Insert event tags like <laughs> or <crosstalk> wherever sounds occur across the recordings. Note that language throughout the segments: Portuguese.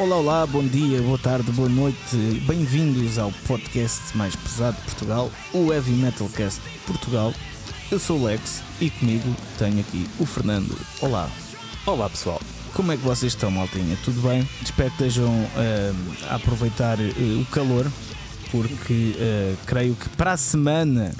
Olá, olá, bom dia, boa tarde, boa noite, bem-vindos ao podcast mais pesado de Portugal, o Heavy Metal Cast Portugal. Eu sou o Lex e comigo tenho aqui o Fernando. Olá. Olá pessoal. Como é que vocês estão, maltinha? Tudo bem? Espero que estejam uh, a aproveitar uh, o calor, porque uh, creio que para a semana,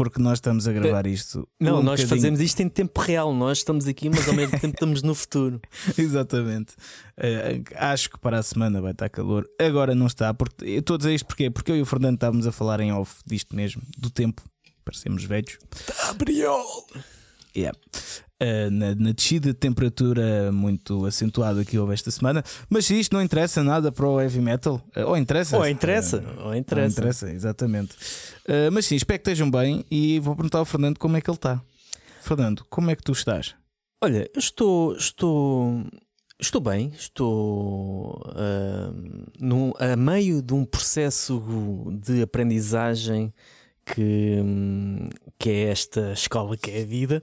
porque nós estamos a gravar isto. Não, um nós bocadinho- fazemos isto em tempo real. Nós estamos aqui, mas ao mesmo tempo estamos no futuro. <laughs> Exatamente. Uh, acho que para a semana vai estar calor. Agora não está. Porque, eu estou a dizer isto porque, porque eu e o Fernando estávamos a falar em off disto mesmo, do tempo. Parecemos velhos. Abriol! Yeah. Uh, na, na descida de temperatura muito acentuada que houve esta semana, mas isto não interessa nada para o heavy metal, uh, ou interessa, Ou interessa, Uh, ou interessa. Não interessa, exatamente. Uh, mas sim, espero que estejam bem e vou perguntar ao Fernando como é que ele está. Fernando, como é que tu estás? Olha, estou, estou, estou bem. Estou ah, num- a meio de um processo de aprendizagem que, hum, que é esta escola que é a vida.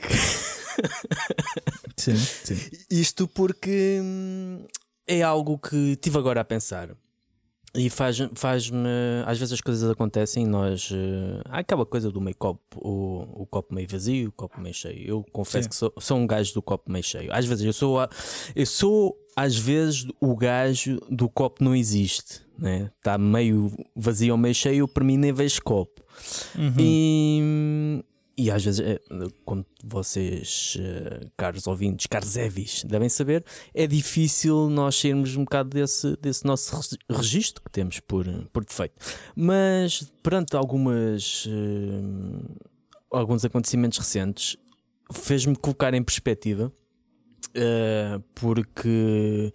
<laughs> Sim, sim. Isto porque hum, é algo que tive agora a pensar. E faz- faz-me. às vezes as coisas acontecem e nós. eh, há aquela coisa do meio copo, o, o copo meio vazio, o copo meio cheio. Eu confesso Sim. que sou, sou um gajo do copo meio cheio. Às vezes eu sou. a- eu sou, às vezes, o gajo do copo não existe. Né? Está meio vazio ou meio cheio, eu para mim nem vejo copo. E, e às vezes, como vocês, eh, caros ouvintes, caros Evis, devem saber, é difícil nós sairmos um bocado desse, desse nosso registro que temos por, por defeito. Mas perante algumas, eh, alguns acontecimentos recentes, fez-me colocar em perspectiva, eh, porque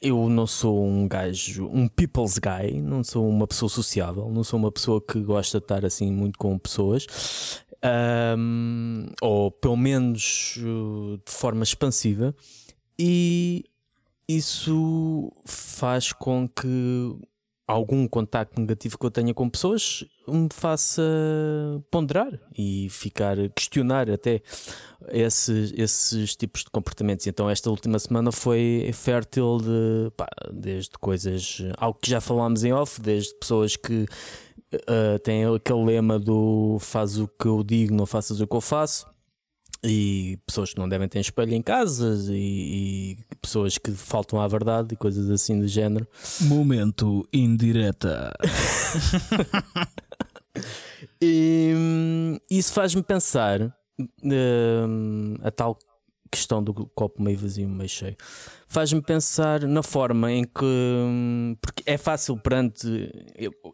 eu não sou um gajo, um people's guy, não sou uma pessoa sociável, não sou uma pessoa que gosta de estar assim muito com pessoas, ahm, ou pelo menos uh, de forma expansiva, e isso faz com que algum contacto negativo que eu tenha com pessoas me faça ponderar e ficar questionar até esses, esses tipos de comportamentos. Então, esta última semana foi fértil de pá, desde coisas, algo que já falámos em off, desde pessoas que uh, têm aquele lema do faz o que eu digo, não faças o que eu faço. E pessoas que não devem ter espelho em casas e, e pessoas que faltam à verdade e coisas assim do género. Momento indireta. <laughs> E hum, isso faz-me pensar hum, a tal questão do copo meio vazio, meio cheio. Faz-me pensar na forma em que hum, porque é fácil perante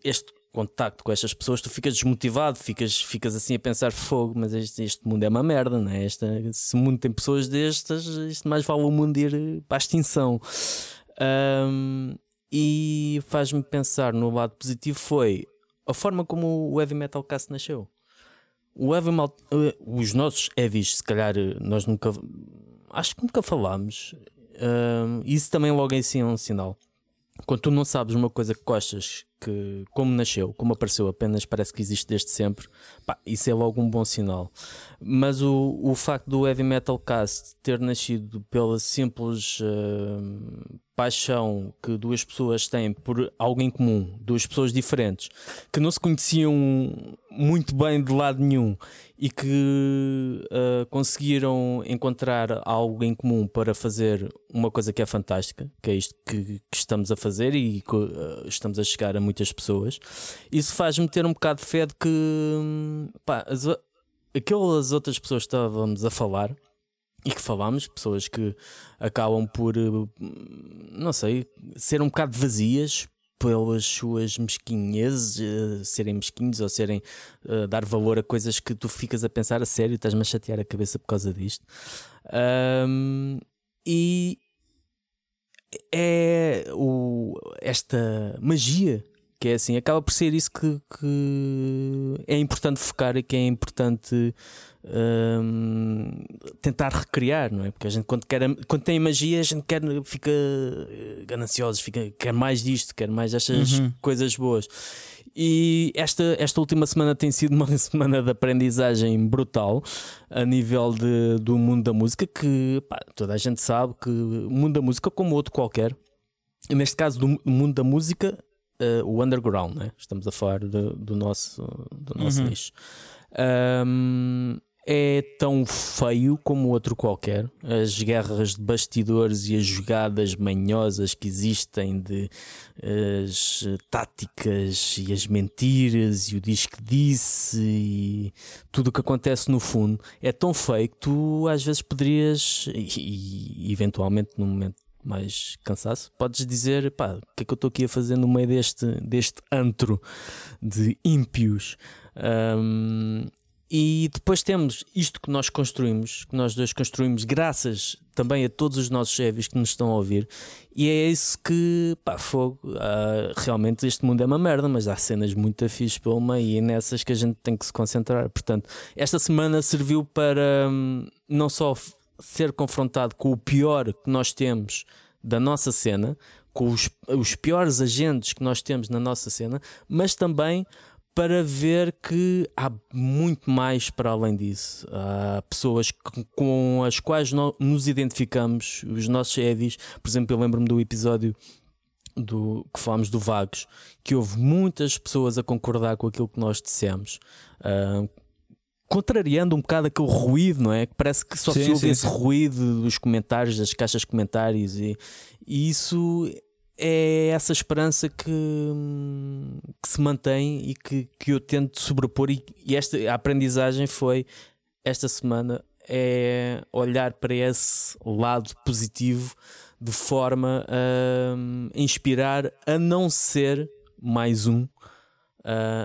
este contacto com estas pessoas, tu ficas desmotivado, ficas, ficas assim a pensar fogo, mas este, este mundo é uma merda, não é? Esta, se o mundo tem pessoas destas, isto mais vale o mundo ir para a extinção. Hum, e faz-me pensar no lado positivo foi a forma como o Heavy Metal Cast nasceu. O heavy metal, eh, os nossos heavies, se calhar eh, nós nunca, acho que nunca falámos. Ahm, isso também logo em si é um sinal. Quando tu não sabes uma coisa que gostas, que como nasceu, como apareceu, apenas parece que existe desde sempre, pá, isso é logo um bom sinal. Mas o, o facto do Heavy Metal Cast ter nascido pela simples ahm, paixão que duas pessoas têm por algo em comum, duas pessoas diferentes, que não se conheciam muito bem de lado nenhum e que ah, conseguiram encontrar algo em comum para fazer uma coisa que é fantástica, que é isto que, que estamos a fazer e que ah, estamos a chegar a muitas pessoas. Isso faz-me ter um bocado de fé de que hum, pá, as, aquelas outras pessoas que estávamos a falar e que falámos, pessoas que acabam por, eh, não sei, ser um bocado vazias pelas suas mesquinhezes, eh, serem mesquinhos ou serem eh, dar valor a coisas que tu ficas a pensar a sério, estás-me a chatear a cabeça por causa disto. Ahm, e é o, esta magia que é assim, acaba por ser isso que, que é importante focar e que é importante hum, tentar recriar, não é? Porque a gente quando, quer, quando tem magia, a gente quer, fica eh, ganancioso, fica, quer mais disto, quer mais destas Uhum. coisas boas. E esta, esta última semana tem sido uma <laughs> semana de aprendizagem brutal a nível de, do mundo da música, que pá, toda a gente sabe que o mundo da música, como outro qualquer, neste caso do mundo da música, uh, o underground, né? estamos a falar de, do nosso, do nosso uhum. nicho. Um, é tão feio como outro qualquer. As guerras de bastidores e as jogadas manhosas que existem de as táticas e as mentiras e o diz que disse e tudo o que acontece no fundo é tão feio que tu às vezes poderias e, e eventualmente num momento mais cansaço, podes dizer, pá, o que é que eu estou aqui a fazer no meio deste, deste antro de ímpios? Um, e depois temos isto que nós construímos, que nós dois construímos, graças também a todos os nossos chefes que nos estão a ouvir. E é isso que, pá, fogo. Uh, realmente este mundo é uma merda, mas há cenas muito fixe pelo meio e é nessas que a gente tem que se concentrar. Portanto, esta semana serviu para hum, não só ser confrontado com o pior que nós temos da nossa cena, com os, os piores agentes que nós temos na nossa cena, mas também para ver que há muito mais para além disso. Há pessoas com as quais nos identificamos, os nossos heavies. Por exemplo, eu lembro-me do episódio do, que falámos do Vagos, que houve muitas pessoas a concordar com aquilo que nós dissemos. Uh, contrariando um bocado aquele ruído, não é? Que parece que só sim, se ouve sim, esse sim. ruído dos comentários, das caixas de comentários, e, e isso é essa esperança que, que se mantém e que, que eu tento sobrepor. E, e esta a aprendizagem foi esta semana é olhar para esse lado positivo de forma a inspirar a não ser mais um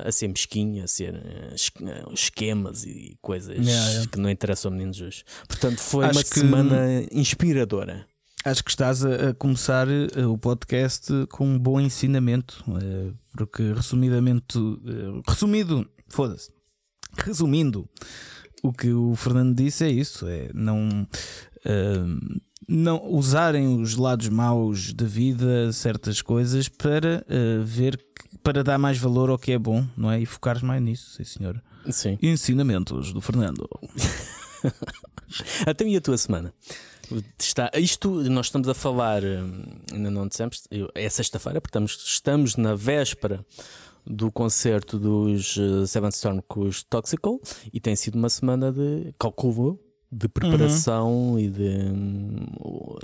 a ser mesquinho, a ser uh, esquemas e coisas yeah, yeah. que não interessam a meninos hoje. Portanto, foi Acho uma que... semana inspiradora. Acho que estás a, começar eh, o podcast com um bom ensinamento, eh, porque resumidamente, eh, resumido, foda-se, resumindo, o que o Fernando disse é isso: é não, não usarem os lados maus da vida, certas coisas, para ver, para dar mais valor ao que é bom, não é? E focar mais nisso, sim senhor. Sim. Ensinamentos do Fernando. <laughs> Até e a tua semana? Está, isto nós estamos a falar, hum, ainda não dissemos, é sexta-feira, porque estamos, na véspera do concerto dos uh, Seven Storm com os Toxical e tem sido uma semana de cálculo de preparação uhum. e de um,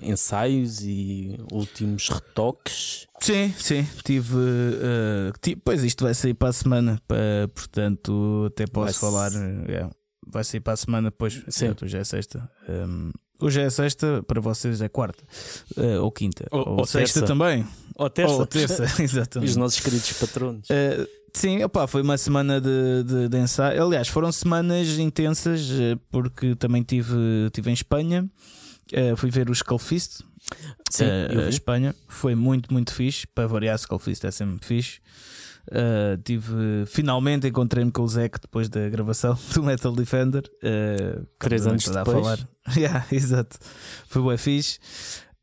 ensaios e últimos retoques. Sim, sim, tive, uh, tive. Pois isto vai sair para a semana, para, portanto, até posso vai falar. É, vai sair para a semana, depois, sim. já é sexta. Um, Hoje é sexta, para vocês é quarta uh, ou quinta. Ou, ou, ou sexta terça. também. Ou terça. Ou terça, <laughs> exatamente. E os nossos queridos patronos. Uh, sim, opa, foi uma semana de, de, de, ensaio. Aliás, foram semanas intensas, uh, porque também tive, tive em Espanha. fui ver o Skullfist. Sim, uh, Espanha. Foi muito, muito fixe. Para variar, Skullfist é sempre fixe. Uh, tive finalmente encontrei-me com o Zeke depois da gravação <laughs> do Metal Defender. Uh, Três anos depois. A falar. <laughs> yeah, exato. Foi bem fixe.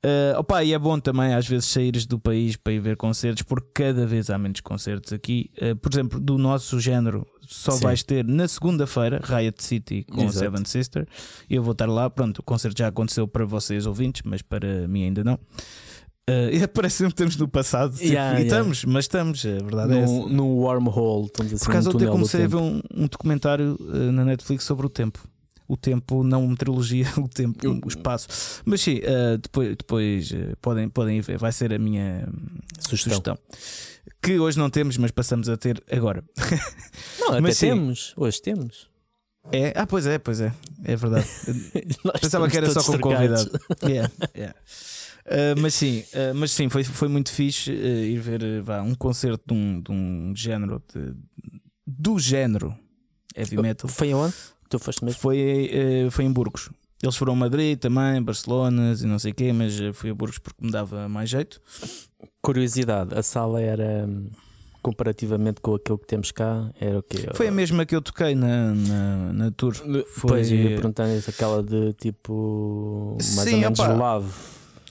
Uh, opa, e é bom também às vezes saíres do país para ir ver concertos, porque cada vez há menos concertos aqui. Uh, por exemplo, do nosso género, só Sim. vais ter na segunda-feira Riot City com Exato. Seven Sister. Eu vou estar lá. Pronto, o concerto já aconteceu para vocês ouvintes, mas para mim ainda não. <laughs> Uh, parece que estamos no passado tipo, yeah, e yeah. estamos, mas estamos, a verdade no, é essa. No wormhole, estamos assim, Por acaso, ontem comecei a ver um, um documentário uh, na Netflix sobre o tempo. O tempo, não uma trilogia, <laughs> o tempo, Eu... o espaço. Mas sim, uh, depois, depois podem, podem ver, vai ser a minha sugestão. sugestão. Que hoje não temos, mas passamos a ter agora. <laughs> Não, até mas, temos, hoje temos. É? Ah, pois é, pois é, é verdade. Pensava que era só com convidado. yeah, yeah. Uh, mas sim, uh, mas sim, foi, foi muito fixe uh, ir ver vá, um concerto de um, de um género de, do género heavy metal. Foi onde? Tu foste mesmo? Foi, foi em Burgos. Eles foram a Madrid também, Barcelona e não sei o quê, mas fui a Burgos porque me dava mais jeito. Curiosidade, a sala era comparativamente com aquilo que temos cá, era o quê? Foi a mesma que eu toquei na, na, na tour. Foi... Pois, ia perguntar aquela de tipo mais Sim, ou menos opa. love.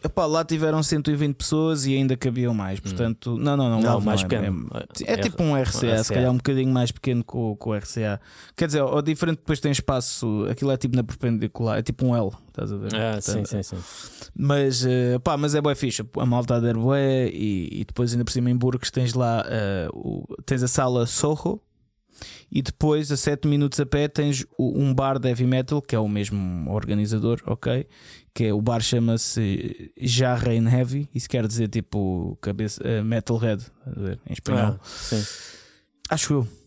Epá, lá tiveram 120 pessoas e ainda cabiam mais. Portanto, não, não, não, Não, lá mais é, pequeno. É, é tipo um RCA, RCA. se calhar um bocadinho mais pequeno que o, que o RCA. Quer dizer, o diferente depois tem espaço, aquilo é tipo na perpendicular, é tipo um L, estás a ver? Ah, sim, Portanto, sim, sim. Mas, eh, pá, mas é boa ficha. A malta der bué e, e depois ainda por cima em Burgos tens lá eh, o- tens a sala Soho e depois a 7 minutos a pé tens um bar de heavy metal que é o mesmo organizador, ok? Que é o bar chama-se Jarrain Heavy, isso quer dizer tipo cabeça, eh, metalhead, em espanhol. Ah, sim. Acho eu.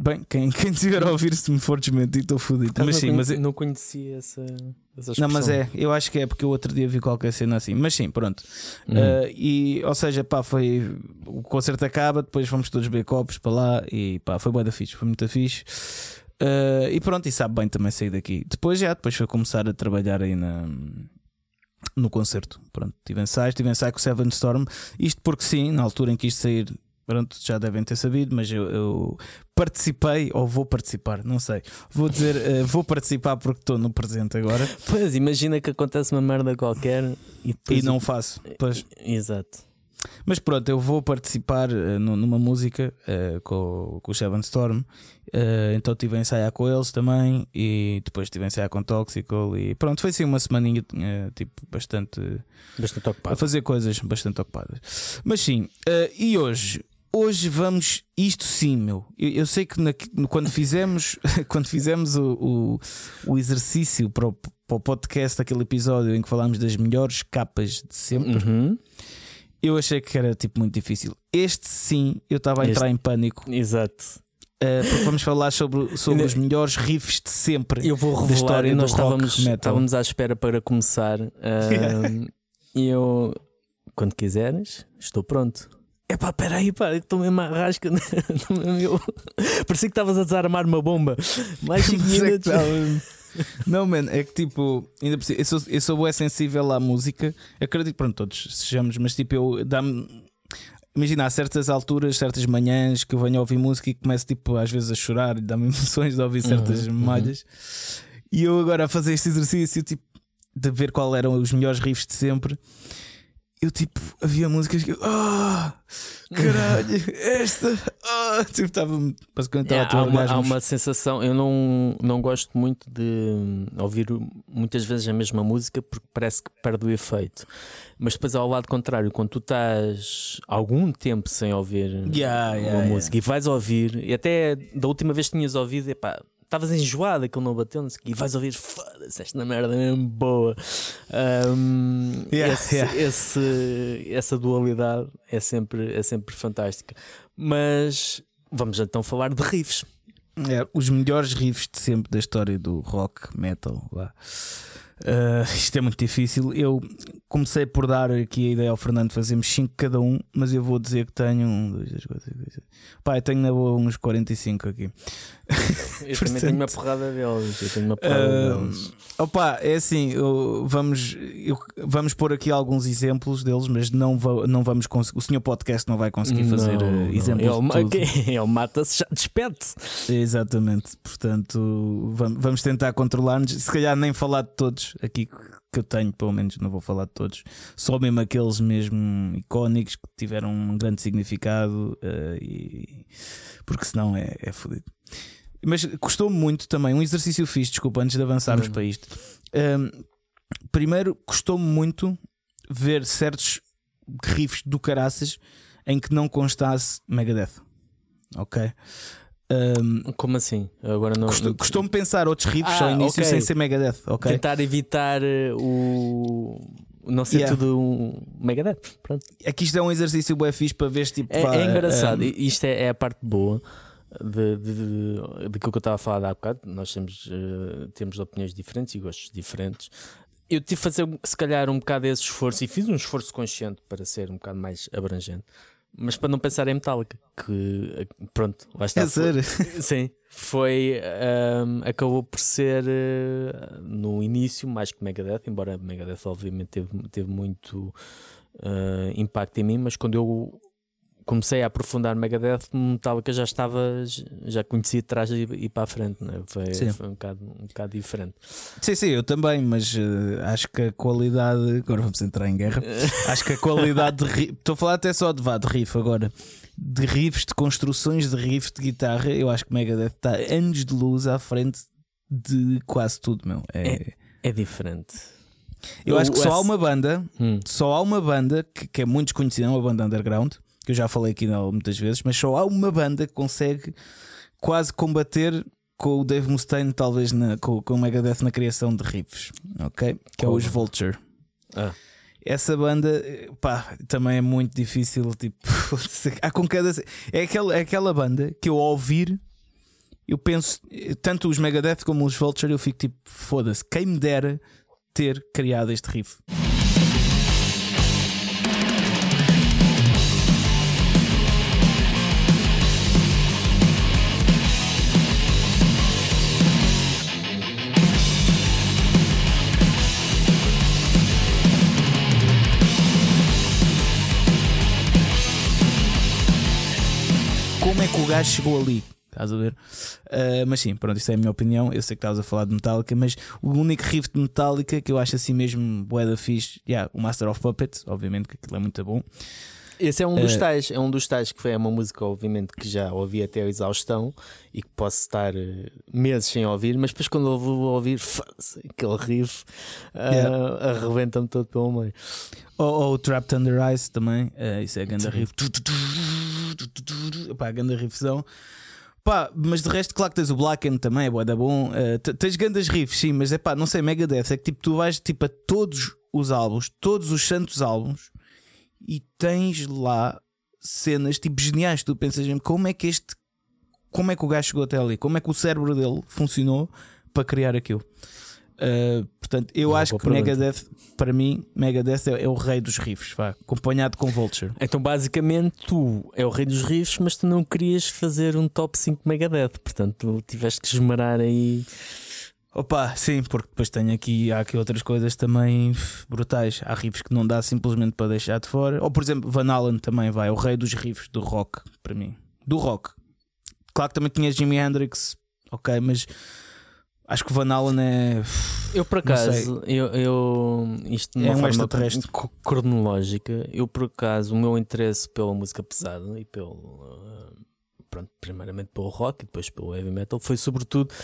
Bem, quem, <laughs> quem tiver a ouvir, se me for desmentir, estou fodido. Mas sim, mas não conhecia essa, essa não, mas expressão. é, eu acho que é porque eu outro dia vi qualquer cena assim. Mas sim, pronto. Hum. Uh, e, ou seja, pá, foi. O concerto acaba, depois fomos todos beber copos para lá e pá, foi bué da fixe, foi muito fixe. Uh, e pronto, e sabe bem também sair daqui. Depois já, depois foi começar a trabalhar aí na. No concerto, pronto, tive ensaios, tive ensaio com o Seven Storm. Isto porque sim, na altura em que isto sair, pronto, já devem ter sabido, mas eu, eu participei, ou vou participar, não sei. Vou dizer, uh, <laughs> vou participar porque estou no presente agora Pois, imagina que acontece uma merda qualquer e, e não faço. Pois. Exato. Mas pronto, eu vou participar nu- numa música eh, com, com o Seven Storm. Então estive a ensaiar com eles também. E depois estive a ensaiar com Toxical. E pronto, foi assim uma semaninha tipo bastante. Bastante a ocupado. fazer coisas bastante ocupadas. Mas sim, e hoje? Hoje vamos, isto sim, meu. Eu, eu sei que na- quando fizemos, <laughs> quando fizemos o, o, o exercício para o, para o podcast, aquele episódio em que falámos das melhores capas de sempre, Uhum. eu achei que era tipo muito difícil. Este sim, eu estava a Este- entrar em pânico, Exato. eh, porque vamos falar sobre, sobre os melhores riffs de sempre. Eu vou Da revelar, história e nós estávamos, metal. estávamos à espera para começar. ahm, E <laughs> eu, quando quiseres, estou pronto. Epá, peraí, pá, estou mesmo à rasca. <laughs> Mesmo eu- Parecia que estavas a desarmar uma bomba. Mais 5 Mas é que minutos. Não, mano, é que tipo, ainda eu sou, eu sou bué sensível à música. Acredito, pronto, todos sejamos, mas tipo, eu dá-me. Imagina, há certas alturas, certas manhãs que eu venho a ouvir música e começo tipo, às vezes a chorar e dá-me <laughs> emoções de ouvir certas Uhum, malhas. E eu agora a fazer este exercício, tipo, de ver qual eram os melhores riffs de sempre. Eu tipo, havia músicas que eu, ah, caralho, esta, ah, tipo, estava basicamente Yeah, há, uma, há uma sensação, eu não, não gosto muito de hum, ouvir muitas vezes a mesma música porque parece que perde o efeito. Mas depois ao lado contrário, quando tu estás algum tempo sem ouvir Yeah, uma yeah. música e vais ouvir, e até da última vez que tinhas ouvido, epá, estavas enjoado, aquilo não bateu, não sei e vais ouvir, foda-se, esta merda é mesmo boa. Hum, Yeah, esse- yeah. esse- essa dualidade é sempre, é sempre fantástica. Mas vamos então falar de riffs. É, os melhores riffs de sempre da história do rock, metal. Lá. Ah, isto é muito difícil. Eu comecei por dar aqui a ideia ao Fernando, fazemos 5 cada um, mas eu vou dizer que tenho um, dois, três, quatro, cinco, seis. Pá, tenho na boa uns 45 aqui. Eu também tenho uma porrada deles. Eu tenho uma porrada Ah, deles. opa, é assim, eu- vamos, eu- vamos pôr aqui alguns exemplos deles, mas não, va- não vamos conseguir. O senhor podcast não vai conseguir fazer Não, não. exemplos Ele, de tudo. ele <laughs> mata-se, já despede-se. Exatamente, portanto vam- vamos tentar controlar-nos. Se calhar nem falar de todos aqui que eu tenho, pelo menos não vou falar de todos, só mesmo aqueles mesmo icónicos que tiveram um grande significado, eh, e... porque senão é, é fodido. Mas custou-me muito também, um exercício fixe, desculpa, antes de avançarmos Não. para isto. Ahm, primeiro, custou-me muito ver certos riffs do caraças em que não constasse Megadeth. Ok? Ahm, Como assim? Agora não. Custou- Custou-me pensar outros riffs Ah, ao início ok. sem ser Megadeth, ok? Tentar evitar eh, o. Não ser Yeah. tudo um Megadeth. Pronto. Aqui isto é um exercício bué fixe para ver tipo. É, é engraçado. um, Isto é, é a parte boa de, de, de, que eu estava a falar há bocado. Nós temos, eh, temos opiniões diferentes e gostos diferentes. Eu tive de fazer, se calhar, um bocado esse esforço e fiz um esforço consciente para ser um bocado mais abrangente. Mas para não pensar em Metallica, que eh, pronto, lá está. É sério. <laughs> Sim, foi. ahm, acabou por ser eh, no início mais que Megadeth, embora Megadeth obviamente teve, teve muito ah, impacto em mim, mas quando eu comecei a aprofundar Megadeth, Metallica já estava, já conhecia de trás e, e para a frente, né? foi, foi um, bocado, um bocado diferente. Sim, sim, eu também, mas uh, acho que a qualidade. Agora vamos entrar em guerra. <laughs> acho que a qualidade de. Estou a falar até só de, vá, de riff agora. De riffs, de construções de riff de guitarra, eu acho que Megadeth está anos de luz à frente de quase tudo, meu. É, é, é diferente. Eu o, acho que só há uma banda, hum. só há uma banda que, que é muito desconhecida, é uma banda underground, que eu já falei aqui muitas vezes, mas só há uma banda que consegue quase combater com o Dave Mustaine, talvez na, com, com o Megadeth na criação de riffs, ok? Que é os Vulture. Ah. Essa banda, pá, também é muito difícil. Tipo, <laughs> há com cada. É aquela, é aquela banda que eu ao ouvir, eu penso, tanto os Megadeth como os Vulture, eu fico tipo, foda-se, quem me dera ter criado este riff. É que o gajo chegou ali? Estás a ver? Uh, mas sim, pronto, isso é a minha opinião. Eu sei que estavas a falar de Metallica, mas o único riff de Metallica que eu acho assim mesmo boeda fixe, yeah, o Master of Puppets, obviamente que aquilo é muito bom. Esse é um dos uh, tais, é um dos tais que foi uma música, obviamente, que já ouvi até a exaustão e que posso estar uh, meses sem ouvir, mas depois quando eu vou ouvir aquele riff uh, yeah. arrebenta-me todo pelo meio. Ou o Trapped Under Ice também, isso é a ganda riff. Pá, a ganda riffzão. Pá, mas de resto, claro que tens o Blacken também, é da bom. Uh, tens grandes riffs, sim, mas é pá, não sei, Megadeth. É que tipo, tu vais tipo, a todos os álbuns, todos os santos álbuns, e tens lá cenas tipo geniais. Tu pensas como é que este. Como é que o gajo chegou até ali? Como é que o cérebro dele funcionou para criar aquilo? Uh, portanto, eu acho que pergunta. Megadeth, para mim, Megadeth é, é, o rei dos riffs, vá, acompanhado com Vulture. Então, basicamente, tu é o rei dos riffs, mas tu não querias fazer um top 5 Megadeth, portanto, tu tiveste que esmerar aí. Opa, sim, porque depois tenho aqui, há aqui outras coisas também brutais. Há riffs que não dá simplesmente para deixar de fora. Ou, por exemplo, Van Allen também vai, é o rei dos riffs do rock, para mim. Do rock. Claro que também tinha Jimi Hendrix, ok, mas Acho que o Van Allen é. Eu por acaso, eu, eu isto de uma é um forma cronológica, eu por acaso, o meu interesse pela música pesada e pelo. Uh, pronto, primeiramente pelo rock e depois pelo heavy metal foi sobretudo.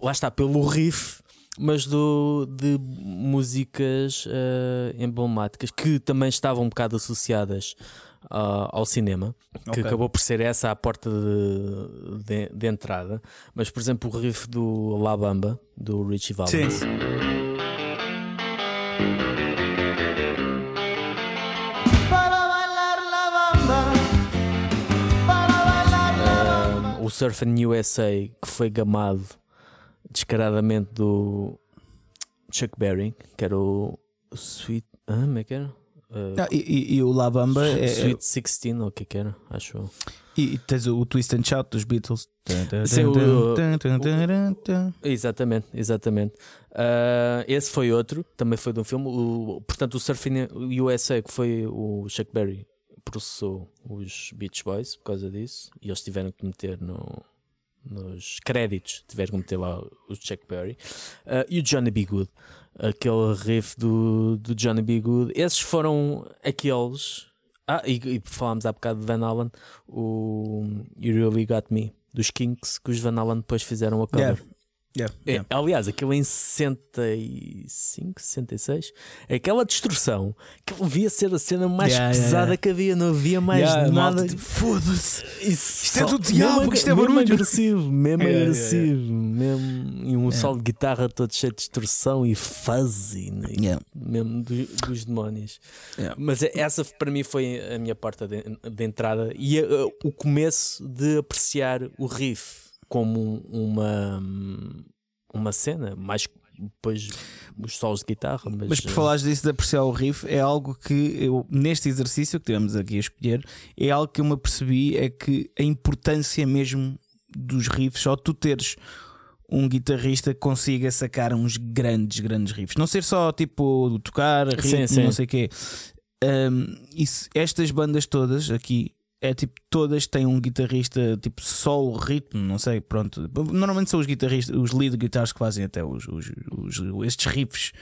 Lá está, pelo riff mas do, de músicas uh, emblemáticas que também estavam um bocado associadas uh, ao cinema, que okay. acabou por ser essa a porta de, de, de, entrada. Mas, por exemplo, o riff do La Bamba, do Richie Valens. Sim. o Surfing USA que foi gamado descaradamente do Chuck Berry, que era o Sweet. Ah, como é que era? Uh, ah, e, e, o La Bamba é. Sweet 16, ou o que é que era? Acho. E, e tens o, o, Twist and Shout dos Beatles. Sim, o, o, exatamente, exatamente. Uh, esse foi outro, também foi de um filme. O, portanto, o Surfing USA, que foi o Chuck Berry, processou os Beach Boys por causa disso. E eles tiveram que meter no, nos créditos, tiveram que meter lá o Chuck Berry. Uh, e o Johnny B. Good aquele riff do, do Johnny B. Good. Esses foram aqueles. Ah, e, e falámos há bocado de Van Allen, o You Really Got Me, dos Kinks, que os Van Allen depois fizeram a cover. Yeah. Yeah, yeah. É, aliás, aquilo em 65, 66, aquela destruição que devia ser a cena mais yeah, pesada que havia, não havia mais nada. Tipo, Foda-se, isto é do diabo, isto é barulho. Mesmo agressivo, mesmo agressivo, mesmo, e um solo de guitarra todo cheio de destrução e fuzzy, né? mesmo do, dos demónios. Mas é, essa para mim foi a minha porta de, de entrada e uh, o começo de apreciar o riff como uma, uma cena, mais depois os solos de guitarra. Mas, mas por falares disso de apreciar o riff, é algo que eu, neste exercício que tivemos aqui a escolher, é algo que eu me apercebi: é que a importância mesmo dos riffs, só tu teres um guitarrista que consiga sacar uns grandes, grandes riffs, não ser só tipo tocar, ritmo, sim, sim. não sei o quê. Um, isso, estas bandas todas aqui é tipo, todas têm um guitarrista tipo solo, ritmo, não sei, pronto. Normalmente são os guitarristas, os lead guitars que fazem até os, os, os estes riffs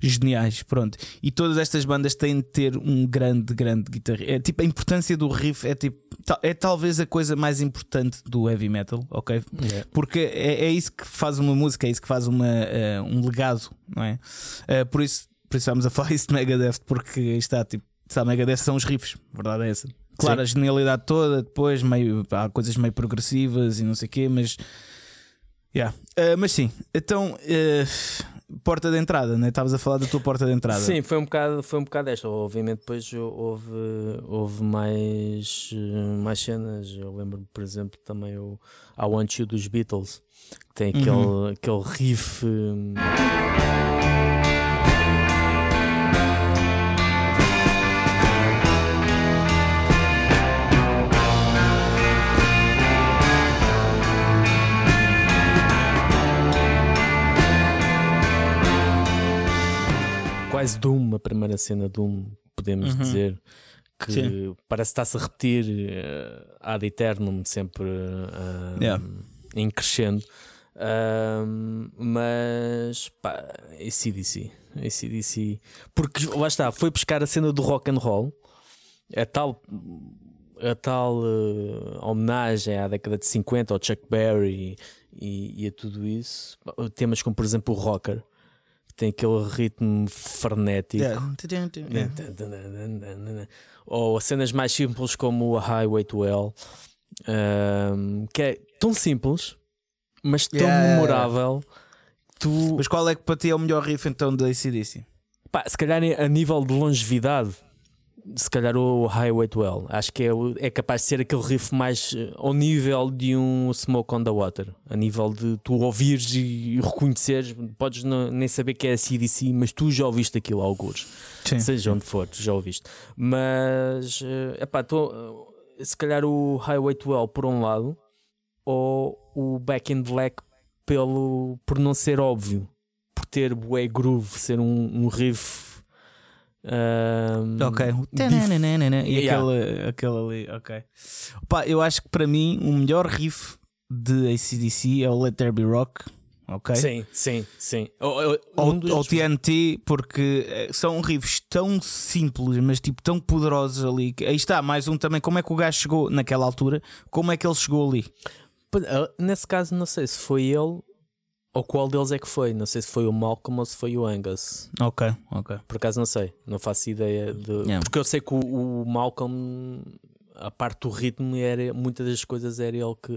geniais, pronto. E todas estas bandas têm de ter um grande, grande guitarrista. É tipo a importância do riff é tipo é talvez a coisa mais importante do heavy metal, ok? Yeah. Porque é, é, isso que faz uma música, é isso que faz uma, uh, um legado, não é? Uh, por isso, por isso estamos a falar isso de Megadeth, porque está tipo, sabe, Megadeth são os riffs, verdade é essa. Claro, Sim. a genialidade toda, depois meio, há coisas meio progressivas e não sei o quê, mas. Yeah. Uh, mas sim, então uh, porta de entrada, né? Estavas a falar da tua porta de entrada. Sim, foi um bocado, foi um bocado esta. Obviamente, depois houve, houve mais, mais cenas. Eu lembro, por exemplo, também o I Want You dos Beatles, que tem aquele, uhum. aquele riff. Hum, quase Doom, a primeira cena Doom, podemos uhum. dizer. Que Sim. parece estar-se a repetir uh, ad eternum, sempre uh, yeah. em crescendo. Uh, mas pá, ACDC, ACDC, porque lá está, foi buscar a cena do rock and roll, a tal, a tal uh, homenagem à década de 50 ao Chuck Berry e, e, a tudo isso. Temas como, por exemplo, o Rocker, tem aquele ritmo frenético. Yeah. Ou cenas mais simples como a Highway to Hell, um, que é tão simples, mas tão yeah, memorável. Tu... Mas qual é que para ti é o melhor riff então da ACDC? Pá, se calhar a nível de longevidade se calhar o Highway to Hell. Acho que é, é capaz de ser aquele riff mais uh, ao nível de um Smoke on the Water. A nível de tu ouvires e reconheceres, podes não, nem saber que é a CDC, mas tu já ouviste aquilo alguns. Seja onde for, tu já ouviste. Mas, uh, epá, tô, uh, se calhar o Highway to Hell por um lado, ou o Back in Black pelo, por não ser óbvio. Por ter bué groove, ser um, um riff um, ok. E yeah. aquele, aquele ali, ok. Opa, eu acho que para mim o melhor riff de ACDC é o Let There Be Rock. Ok? Sim, sim, sim. Ou, um ou TNT, porque eh, são riffs tão simples, mas tipo tão poderosos ali. Aí está, mais um também. Como é que o gajo chegou naquela altura? Como é que ele chegou ali? Eh, nesse caso, não sei se foi ele ou qual deles é que foi? Não sei se foi o Malcolm ou se foi o Angus. Ok, ok. Por acaso não sei, não faço ideia de. Yeah. Porque eu sei que o, o, Malcolm, a parte do ritmo, era, muitas das coisas era ele que,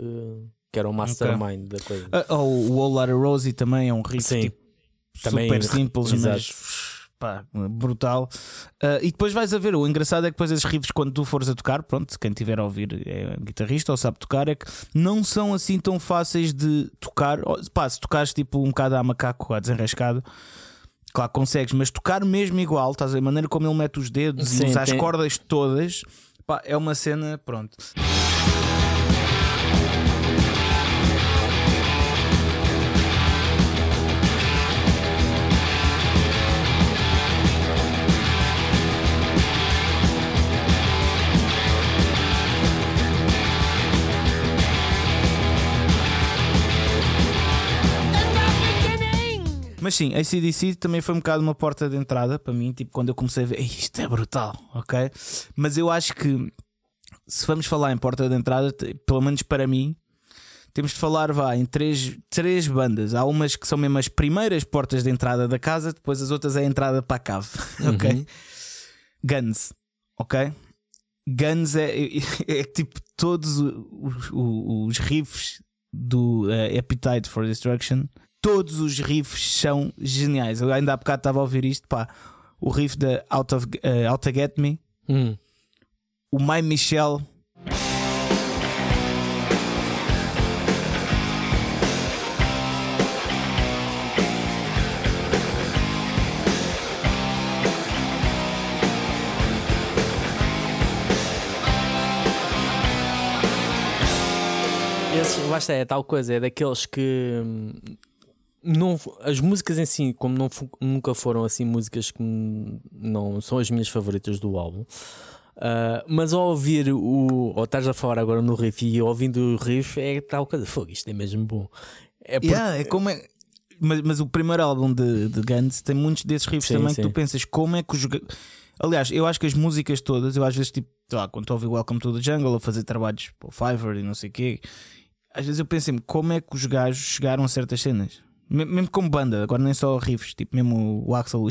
que era o mastermind okay. da coisa. Uh, oh, o All Rosie também é um riff Sim. Tipo, também super simples, exato. mas pá, brutal. Uh, e depois vais a ver, o engraçado é que depois esses riffs, quando tu fores a tocar, pronto, quem tiver a ouvir é guitarrista ou sabe tocar, é que não são assim tão fáceis de tocar. Pá, se tocares tipo um bocado a macaco, a desenrascado. Claro, consegues, mas tocar mesmo igual, estás a ver? A maneira como ele mete os dedos Sim, e usa as cordas todas, pá, é uma cena, pronto. Mas sim, ACDC também foi um bocado uma porta de entrada para mim, tipo, quando eu comecei a ver, isto é brutal, ok? Mas eu acho que se vamos falar em porta de entrada, pelo menos para mim, temos de falar vá, em três, três bandas. Há umas que são mesmo as primeiras portas de entrada da casa, depois as outras é a entrada para a cave, <laughs> ok? Uhum. Guns, ok? Guns é, é, é, tipo todos os, os, os riffs do uh, Appetite for Destruction todos os riffs são geniais. Eu ainda há bocado estava a ouvir isto, pá. O riff da Out of uh, Out to Get Me, hum. o My Michelle Esse, está, é tal coisa, é daqueles que não, as músicas em si, como não, nunca foram assim músicas que não são as minhas favoritas do álbum, Uh, mas ao ouvir o. Ou estás a falar agora no riff e ouvindo o riff é tal coisa. Fogo, isto é mesmo bom. É, porque... yeah, é como é. Mas, mas, o primeiro álbum de, de Guns tem muitos desses riffs sim, também sim. que tu pensas como é que os. Aliás, eu acho que as músicas todas, eu às vezes, tipo, sei lá, quando estou a ouvir Welcome to the Jungle, a fazer trabalhos para o Fiverr e não sei o quê, às vezes eu penso como é que os gajos chegaram a certas cenas. Mesmo como banda, agora nem só riffs, tipo mesmo o Axel, o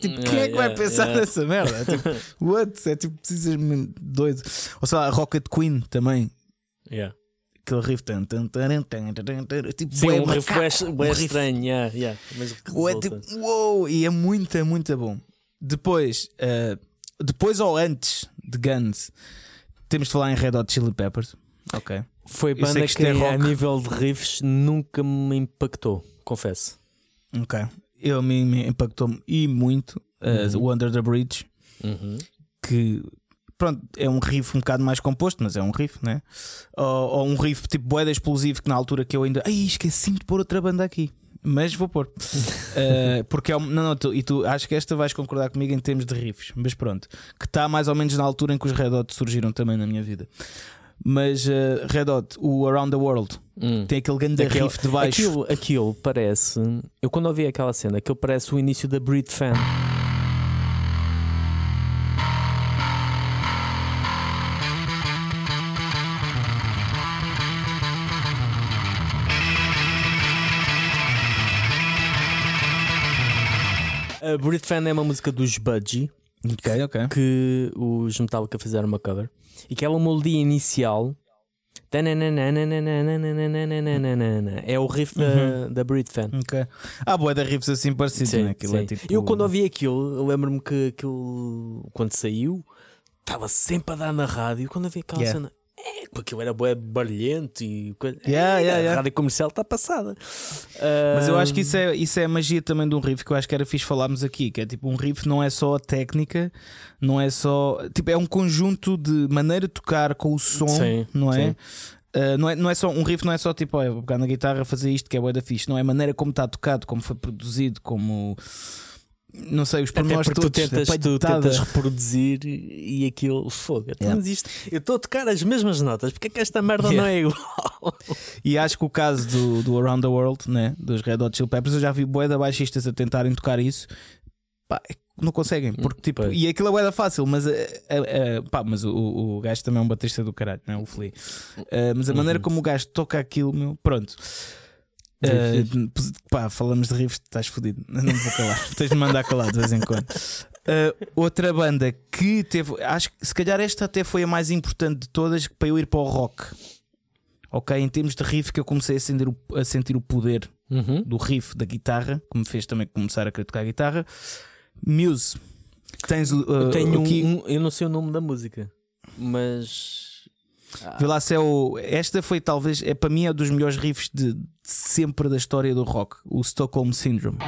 tipo, quem é que vai pensar nessa merda? É tipo, what? É tipo, precisas doido. Ou sei lá, Rocket Queen também. Yeah. Aquele riff tan, tan, tan, tan, tan, tipo, Sim, um riff bem estranho, yeah, yeah. Mas é tipo, uou, e é muito, muito bom. Depois, depois ou antes de Guns, temos de falar em Red Hot Chili Peppers. Ok. Foi banda que, que é a nível de riffs nunca me impactou, confesso. Ok. Eu me, me impactou-me e muito uh, o Under the Bridge, uhum. que pronto, é um riff um bocado mais composto, mas é um riff, né? Ou, ou um riff tipo boeda explosivo que na altura que eu ainda. Ai, esqueci-me de pôr outra banda aqui. Mas vou pôr. uh, <laughs> porque é um, não, não, tu, e tu acho que esta vais concordar comigo em termos de riffs, mas pronto, que está mais ou menos na altura em que os Red Hot surgiram também na minha vida. Mas uh, Red Hot, o Around the World, hum. tem aquele grande aquele, riff de baixo. Aquilo, aquilo parece. Eu quando ouvi aquela cena, aquilo parece o início da Breed Fan. A Breed Fan é uma música dos Budgie. Ok, ok. Que os Metallica fizeram uma cover. E aquela melodia inicial é o riff da, da Breed Fan. Okay. Ah, boa, da riffs assim parecidos, sim, né? É tipo... Eu quando ouvi aquilo, eu lembro-me que aquilo, quando saiu, estava sempre a dar na rádio. Quando ouvi aquela yeah. cena, é, porque aquilo era bué barulhento e yeah, yeah, yeah. a rádio comercial está passada. Mas eu acho que isso é, isso é a magia também de um riff que eu acho que era fixe falarmos aqui, que é tipo um riff não é só a técnica, não é só. Tipo, é um conjunto de maneira de tocar com o som, sim, não é? Uh, não, é, não é só um riff, não é só tipo, olha, vou pegar na guitarra fazer isto que é bué da fixe, não é a maneira como está tocado, como foi produzido, como não sei, os pormenores todos. Tu tentas, tu tentas reproduzir e aquilo fogo. Então, yeah. Mas isto, eu estou a tocar as mesmas notas, porque é que esta merda yeah. não é igual? <laughs> E acho que o caso do, do Around the World, né, dos Red Hot Chili Peppers, eu já vi boé de baixistas a tentarem tocar isso. Pá, é não conseguem, porque tipo, pois. e aquilo é boeda fácil, mas, uh, uh, pá, mas o, o gajo também é um batista do caralho, não é? O Flea. Uh, mas a uhum. maneira como o gajo toca aquilo, meu, pronto. Uh, pá, falamos de riffs, estás fodido. <laughs> Não me vou calar. Tens de mandar calar de vez em quando. Uh, outra banda que teve, acho que se calhar esta até foi a mais importante de todas para eu ir para o rock. Ok, em termos de riff, que eu comecei a sentir o, a sentir o poder uhum. do riff da guitarra, que me fez também começar a querer tocar a guitarra. Muse, tens o. Uh, eu tenho um, eu não sei o nome da música, mas ah. Se é. Esta foi talvez, é para mim, é um dos melhores riffs de, de sempre da história do rock, o Stockholm Syndrome.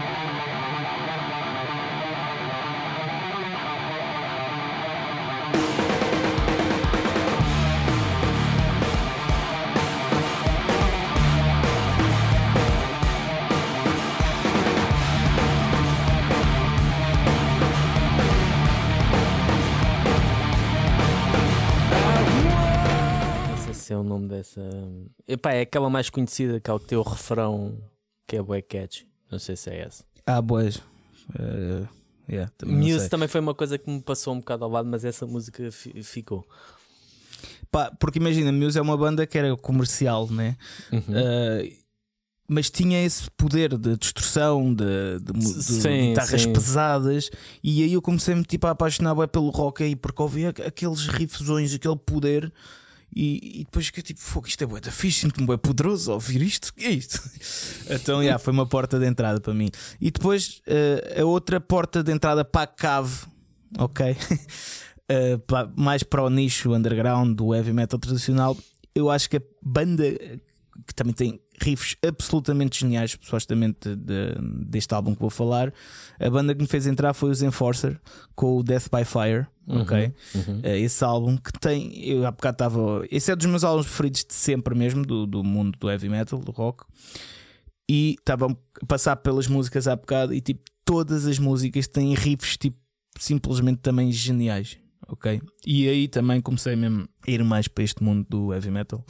Dessa. Epá, é aquela mais conhecida, que tem o refrão que é Boy Catch. Não sei se é essa. Ah, boas. Uh, yeah, também Muse também foi uma coisa que me passou um bocado ao lado, mas essa música ficou. Pá, porque imagina, Muse é uma banda que era comercial, né? Uhum. Uh, mas tinha esse poder de destruição, de, de, de sim, guitarras sim. pesadas, e aí eu comecei-me tipo, a apaixonar pelo rock aí, porque ouvia aqueles riffzões, aquele poder e, e depois que tipo, fogo, isto é bué da fixe, sinto-me bué poderoso ouvir isto, que é isto? <laughs> então, yeah, foi uma porta de entrada para mim. E depois uh, a outra porta de entrada para a cave, ok? <laughs> uh, mais para o nicho underground do heavy metal tradicional, eu acho que a banda que também tem riffs absolutamente geniais, supostamente de, deste álbum que vou falar. A banda que me fez entrar foi os Enforcer com o Death by Fire. Uhum, ok, uhum. Eh, esse álbum que tem, eu há bocado estava. Esse é dos meus álbuns preferidos de sempre mesmo, do, do mundo do heavy metal, do rock. E estava a passar pelas músicas há bocado e tipo, todas as músicas têm riffs tipo, simplesmente também geniais. ok? E aí também comecei mesmo a ir mais para este mundo do heavy metal.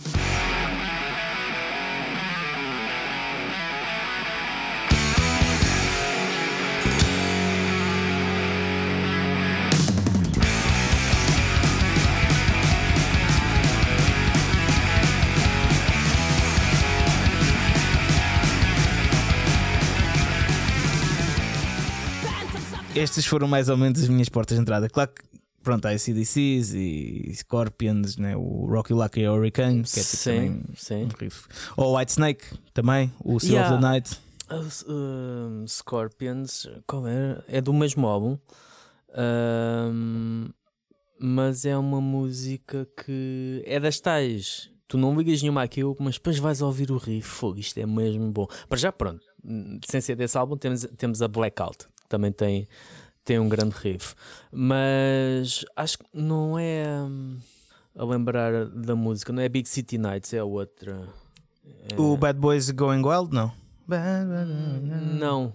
Estas foram mais ou menos as minhas portas de entrada. Claro que, pronto, há ACDCs e Scorpions, né? o Rocky Lucky Hurricane, que é tipo Sim, também sim. um riff. Ou White Snake, também, o Seal Yeah. of the Night. Os, um, Scorpions, qual é? É do mesmo álbum, Um, mas é uma música que é das tais. Tu não ligas nenhuma àquilo, mas depois vais ouvir o riff. Fogo, isto é mesmo bom. Para já, pronto, sem ser desse álbum, temos, temos a Blackout, também tem, tem um grande riff. Mas acho que não é hum, a lembrar da música, não é Big City Nights, é a outra. É- O Bad Boys Going Wild, não. Não.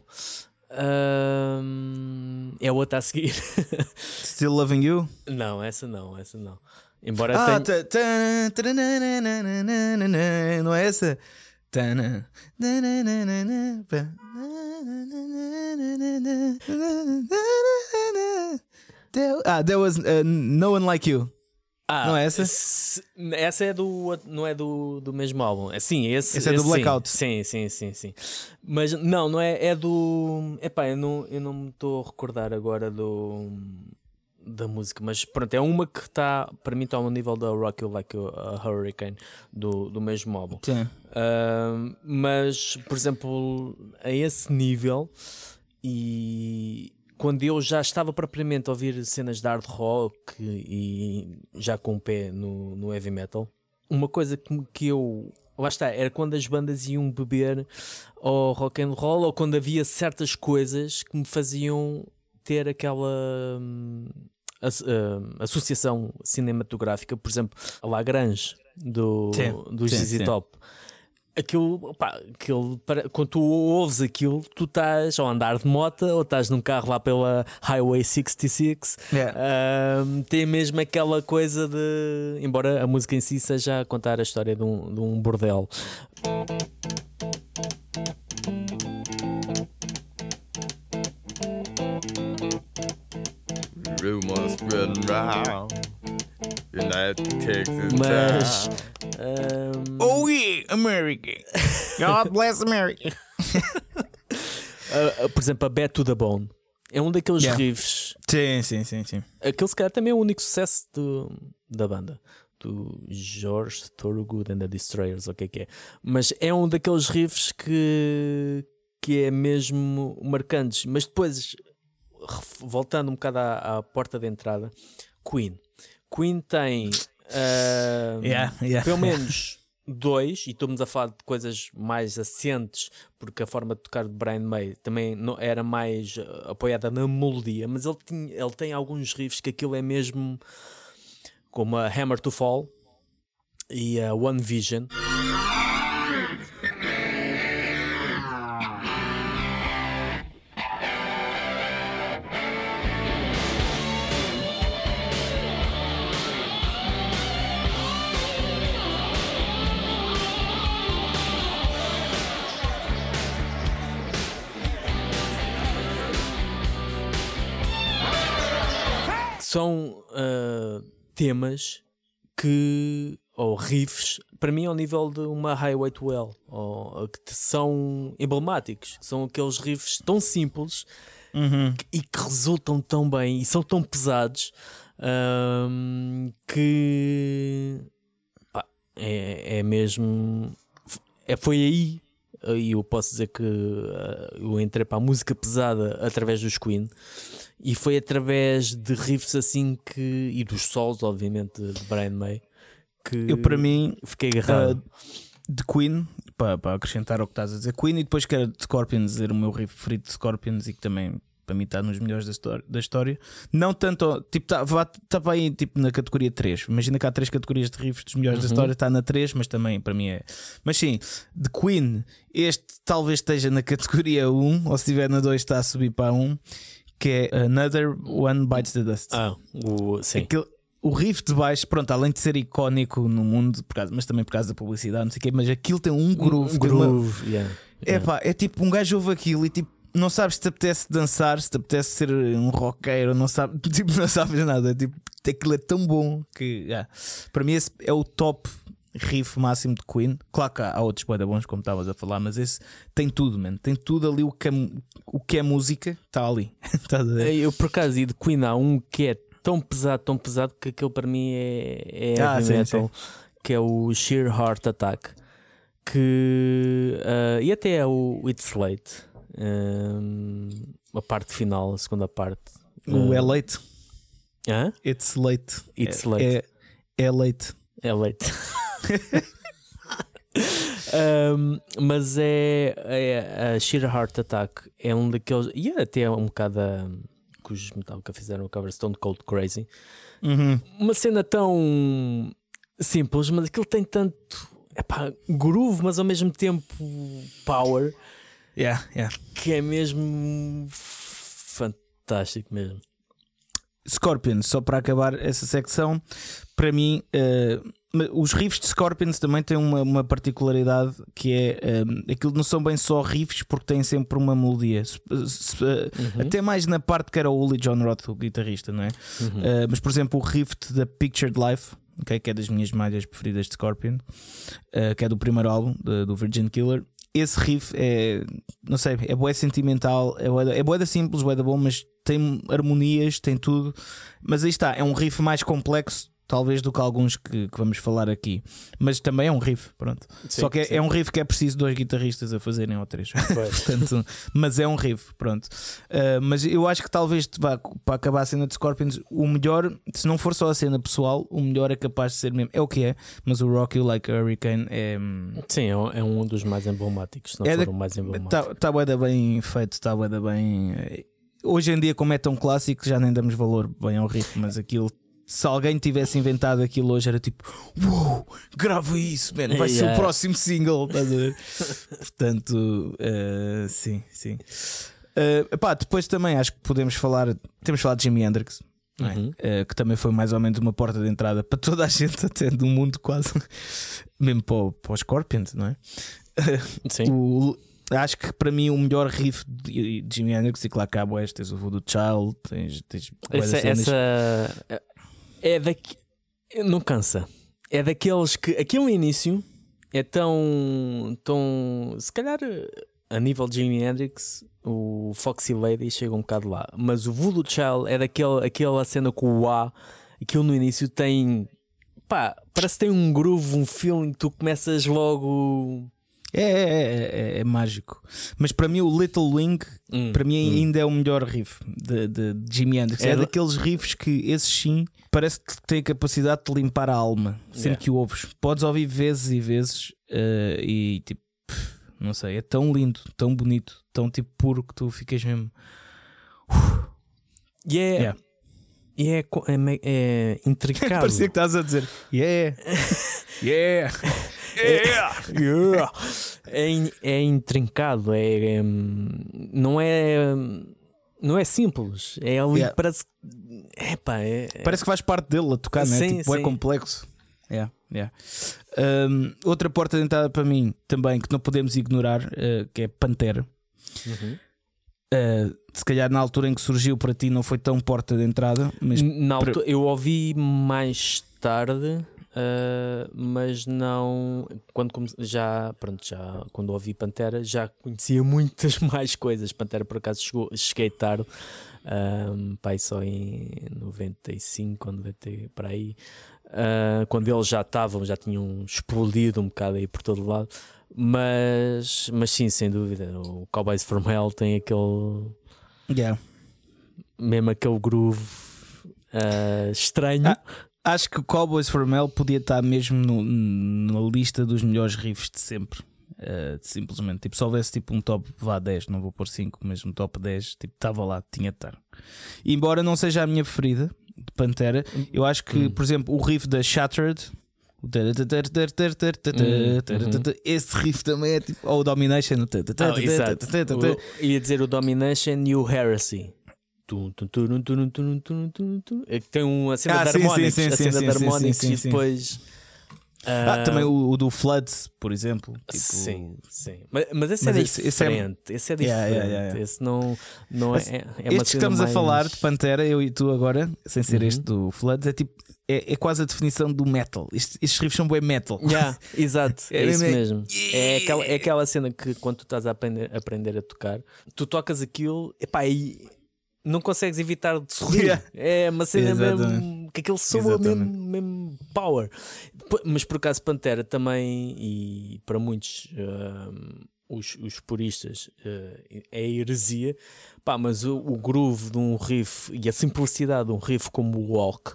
Ahm, é outra a seguir. <laughs> Still Loving You. não, essa não, essa não. Embora Ah, tenha. não é essa? There- Ah, there was uh, no one like you. Ah, não é essa? se- essa é do não é do, do mesmo álbum. É, Sim, esse, Esse é do sim. Blackout. Sim, sim, sim, sim. Mas não, não é, é do. Epá, eu não, eu não me estou a recordar agora do da música, mas pronto, é uma que está para mim está ao nível da Rock You Like a Hurricane do, do mesmo álbum. Sim. Uh, mas, por exemplo, a esse nível, e quando eu já estava propriamente a ouvir cenas de hard rock e já com o pé no, no heavy metal, uma coisa que, que eu. Lá está, era quando as bandas iam beber ao rock and roll ou quando havia certas coisas que me faziam ter aquela hum, as- hum, associação cinematográfica, por exemplo, a Lagrange do, Sim, do sim, sim. Top. Aquilo, pá, aquilo quando tu ouves aquilo, tu estás a andar de moto ou estás num carro lá pela Highway 66. Yeah. Ahm, tem mesmo aquela coisa de. Embora a música em si seja a contar a história de um, de um bordel. Rumors spreading round. United Texas Mas. ahm, Oh yeah, America. <laughs> God bless America. a- <laughs> a- por exemplo, a Bad to the Bone é um daqueles Yeah. riffs. Sim, sim, sim, sim. Aquele se calhar também é o único sucesso do- da banda. Do George Thorogood and the Destroyers, o que é que é. Mas é um daqueles riffs que, que é mesmo marcantes. Mas depois, voltando um bocado à, à porta de entrada, Queen. Queen tem ah, Yeah, yeah. pelo menos dois, e estamos a falar de coisas mais assentes, porque a forma de tocar de Brian May também não, era mais ah, apoiada na melodia, mas ele, tinha, ele tem alguns riffs que aquilo é mesmo como a Hammer to Fall e a One Vision. São ah, temas que, ou riffs, para mim, ao nível de uma Highway to Hell, ou, que são emblemáticos. São aqueles riffs tão simples Uhum. e que resultam tão bem e são tão pesados ahm, que pá, é, é mesmo. É, foi aí. E eu posso dizer que ah, eu entrei para a música pesada através dos Queen e foi através de riffs assim que. e dos solos, obviamente, de Brian May que Eu, para mim, fiquei agarrado. de Queen, para, para acrescentar ao que estás a dizer, Queen e depois quero de Scorpions dizer o meu riff preferido de Scorpions e que também para mim está nos melhores da história. Não tanto, tipo, estava tá, tá aí tipo, na categoria 3. Imagina que há três categorias de riffs dos melhores da história, está na 3, mas também para mim é. Mas sim, de Queen, este talvez esteja na categoria 1, ou se estiver na 2, está a subir para a 1. que é Another One Bites the Dust. Ah, o, sim. Aquele- o riff de baixo, pronto, além de ser icónico no mundo, por causa, mas também por causa da publicidade, não sei o quê, mas aquilo tem um groove. Um tem uma- groove, yeah, é yeah. pá, é tipo um gajo ouve aquilo e tipo. Não sabes se te apetece dançar, se te apetece ser um roqueiro, não, sabe, <laughs> tipo, não sabes nada. Tipo, aquilo é tão bom que yeah. para mim esse é o top riff máximo de Queen. Claro que há, outros bué da bons, como estavas a falar, mas esse tem tudo, man. Tem tudo ali o que é, o que é música, está ali. <laughs> Eu, por acaso, e de Queen há um que é tão pesado, tão pesado, que aquele para mim é, é Ah, heavy sim, metal, que é o Sheer Heart Attack. Que, ah, e até é o It's Late, hum, a parte final, a segunda parte. O Ah, é late. hã? It's late. It's é, late. É, é late. É leite. <laughs> Um, mas é, é a Sheer Heart Attack é um daqueles e é até um bocado a, que os Metallica fizeram a cover Stone Cold Crazy Uhum. uma cena tão simples mas aquilo tem tanto epá, groove mas ao mesmo tempo power Yeah, yeah. que é mesmo fantástico mesmo Scorpions, só para acabar essa secção, para mim, eh, os riffs de Scorpions também têm uma, uma particularidade que é eh, aquilo não são bem só riffs porque têm sempre uma melodia. Eh, Até mais na parte que era o Uli John Roth, o guitarrista, não é? Eh, mas por exemplo, o riff da Pictured Life, ok, que é das minhas malhas preferidas de Scorpion, eh, que é do primeiro álbum de- do Virgin Killer. Esse riff é, não sei, é boé sentimental, é boé, é da simples, boé da bom, mas tem harmonias, tem tudo. Mas aí está, é um riff mais complexo, talvez, do que alguns que, que vamos falar aqui. Mas também é um riff, pronto. Sim, Só que é, é um riff que é preciso dois guitarristas a fazerem ou três. <laughs> Portanto, mas é um riff, pronto. Uh, mas eu acho que talvez vá, para acabar a cena de Scorpions, o melhor, se não for só a cena pessoal, o melhor é capaz de ser mesmo. É o que é, mas o Rock You Like a Hurricane é. sim é um, é dos mais emblemáticos não É da- o mais emblemático Está tá da bem feito, está bem. eh, Hoje em dia, como é tão clássico, já nem damos valor bem ao riff, mas aquilo. Se alguém tivesse inventado aquilo hoje, era tipo: Uou, grava isso, man, vai ser Yeah. o próximo single. Estás a ver? Portanto, eh, sim, sim. Eh, pá, depois também acho que podemos falar. Temos falado de Jimi Hendrix. é? Uhum. Eh, que também foi mais ou menos uma porta de entrada para toda a gente, <laughs> até do mundo quase, mesmo para, o- para os Scorpions, não é? sim O- acho que para mim o melhor riff de de Jimi Hendrix, e claro que há boés, tens o Voodoo Child, tens, tens Essa, essa é daqui. Não cansa. É daqueles que aquele início é tão. tão se calhar a nível de Jimi Hendrix, o Foxy Lady chega um bocado lá. Mas o Voodoo Child é daquele, aquela cena com o A, aquilo no início tem. pá, parece que tem um groove, um feeling, tu começas logo. É, é, é, é- é mágico. Mas para mim o Little Wing, Hum, para mim ainda é o melhor riff de, de, de Jimi Hendrix. É, É- daqueles riffs que esses sim parece que têm a capacidade de limpar a alma sempre Yeah. que o ouves. Podes ouvir vezes e vezes eh, e tipo, não sei, é tão lindo, tão bonito, tão tipo puro que tu ficas mesmo. E é. Yeah. E é, é, é <laughs> intricado. Parecia que estás a dizer Yeah, <laughs> yeah, yeah. Yeah. É, in- é intrincado, é, é, não é hum, não é simples, é ali Yeah. parece epá, é, é- Parece que faz parte dele a tocar, né? Sim, tipo, é complexo. Yeah, yeah. Um, outra porta de entrada para mim também que não podemos ignorar, uh, que é Pantera. Uhum. Uh, se calhar na altura em que surgiu para ti não foi tão porta de entrada, mas Na para- altura, eu ouvi mais tarde, ah, mas não quando já pronto já quando ouvi Pantera já conhecia <laughs> muitas mais coisas. Pantera por acaso chegou, cheguei tarde, um, pai só em 95, 90 para aí. Ah, quando eles já estavam, já tinham explodido um bocado aí por todo lado. Mas, mas sim, sem dúvida, o Cowboys from Hell tem aquele yeah. mesmo aquele groove ah, estranho. Ah, acho que o Cowboys for Mel podia estar mesmo no- na lista dos melhores riffs de sempre. Uh, simplesmente, tipo, se houvesse tipo um top vá 10, não vou pôr 5, mas um top 10, tipo, estava lá, tinha de estar. E embora não seja a minha preferida de Pantera, eu acho que, por exemplo, o riff da Shattered, esse riff também é tipo, ou o Domination, Ah, exato. O- ia dizer o Domination e o Heresy. Tum, tum, tum, tum, tum, tum, tum, tum, é que tem uma cena Ah, de sim, sim, harmónicos, sim, a cena de harmónicos e depois. Ah, também o, o do Floods, por exemplo. Tipo, Sim, sim. Mas, mas esse Mas é esse- esse é- diferente. Esse é diferente. Yeah, yeah, yeah. Esse não, não é. É uma Estes que estamos mais... a falar de Pantera, eu e tu agora, sem ser Uhum. este do Floods, é tipo. É, é quase a definição do metal. Estes, estes riffs são bem metal. Yeah, <laughs> exato, é, É isso mesmo- mesmo. É aquela, é aquela cena que quando tu estás a aprender, aprender a tocar, tu tocas aquilo epá, e não consegues evitar de sorrir. Yeah. <laughs> É uma cena Exatamente. mesmo que aquele soa mesmo, mesmo power. Mas por acaso Pantera também, e para muitos hum, os, os puristas uh, é heresia, pá, mas o, o groove de um riff e a simplicidade de um riff como o Walk,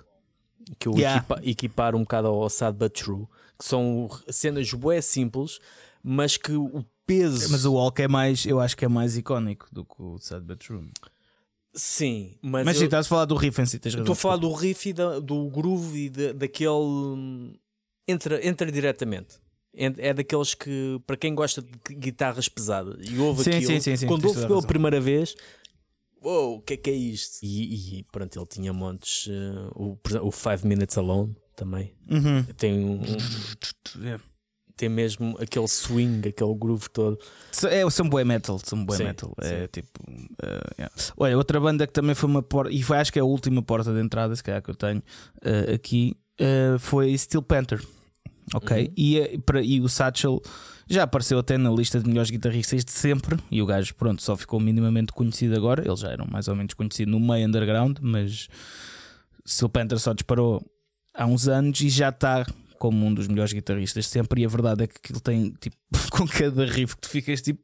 que eu Yeah. equipa- equipar um bocado ao Sad But True, que são cenas bué simples, mas que o peso. Mas o Walk é mais, eu acho que é mais icónico do que o Sad But True. Sim, mas, Mas eu- sim, estás a falar do riff em si, tens razão. Estou a falar do riff e da- do groove e da- daquele. Entra, entra diretamente. En- É daqueles que, para quem gosta de gu- guitarras pesadas e ouve Sim, aquilo, sim, sim, sim, quando ouve pela primeira vez, uou, o que é que é isto? E, e pronto, ele tinha montes. eh, o, o Five Minutes Alone também. Uhum. Tem, um, um- <laughs> É. tem mesmo aquele swing, aquele groove todo. É, são boy metal, são boy Sim, metal. É sim. tipo. eh, yeah. Olha, outra banda que também foi uma porta, e foi, acho que é a última porta de entrada, se calhar que eu tenho eh, aqui, eh, foi Steel Panther. Ok? Uhum. E, para, e o Satchel já apareceu até na lista de melhores guitarristas de sempre. E o gajo, pronto, só ficou minimamente conhecido agora. Eles já eram mais ou menos conhecidos no meio underground, mas Steel Panther só disparou há uns anos e já está como um dos melhores guitarristas sempre. E a verdade é que aquilo tem tipo com cada riff que tu ficas tipo.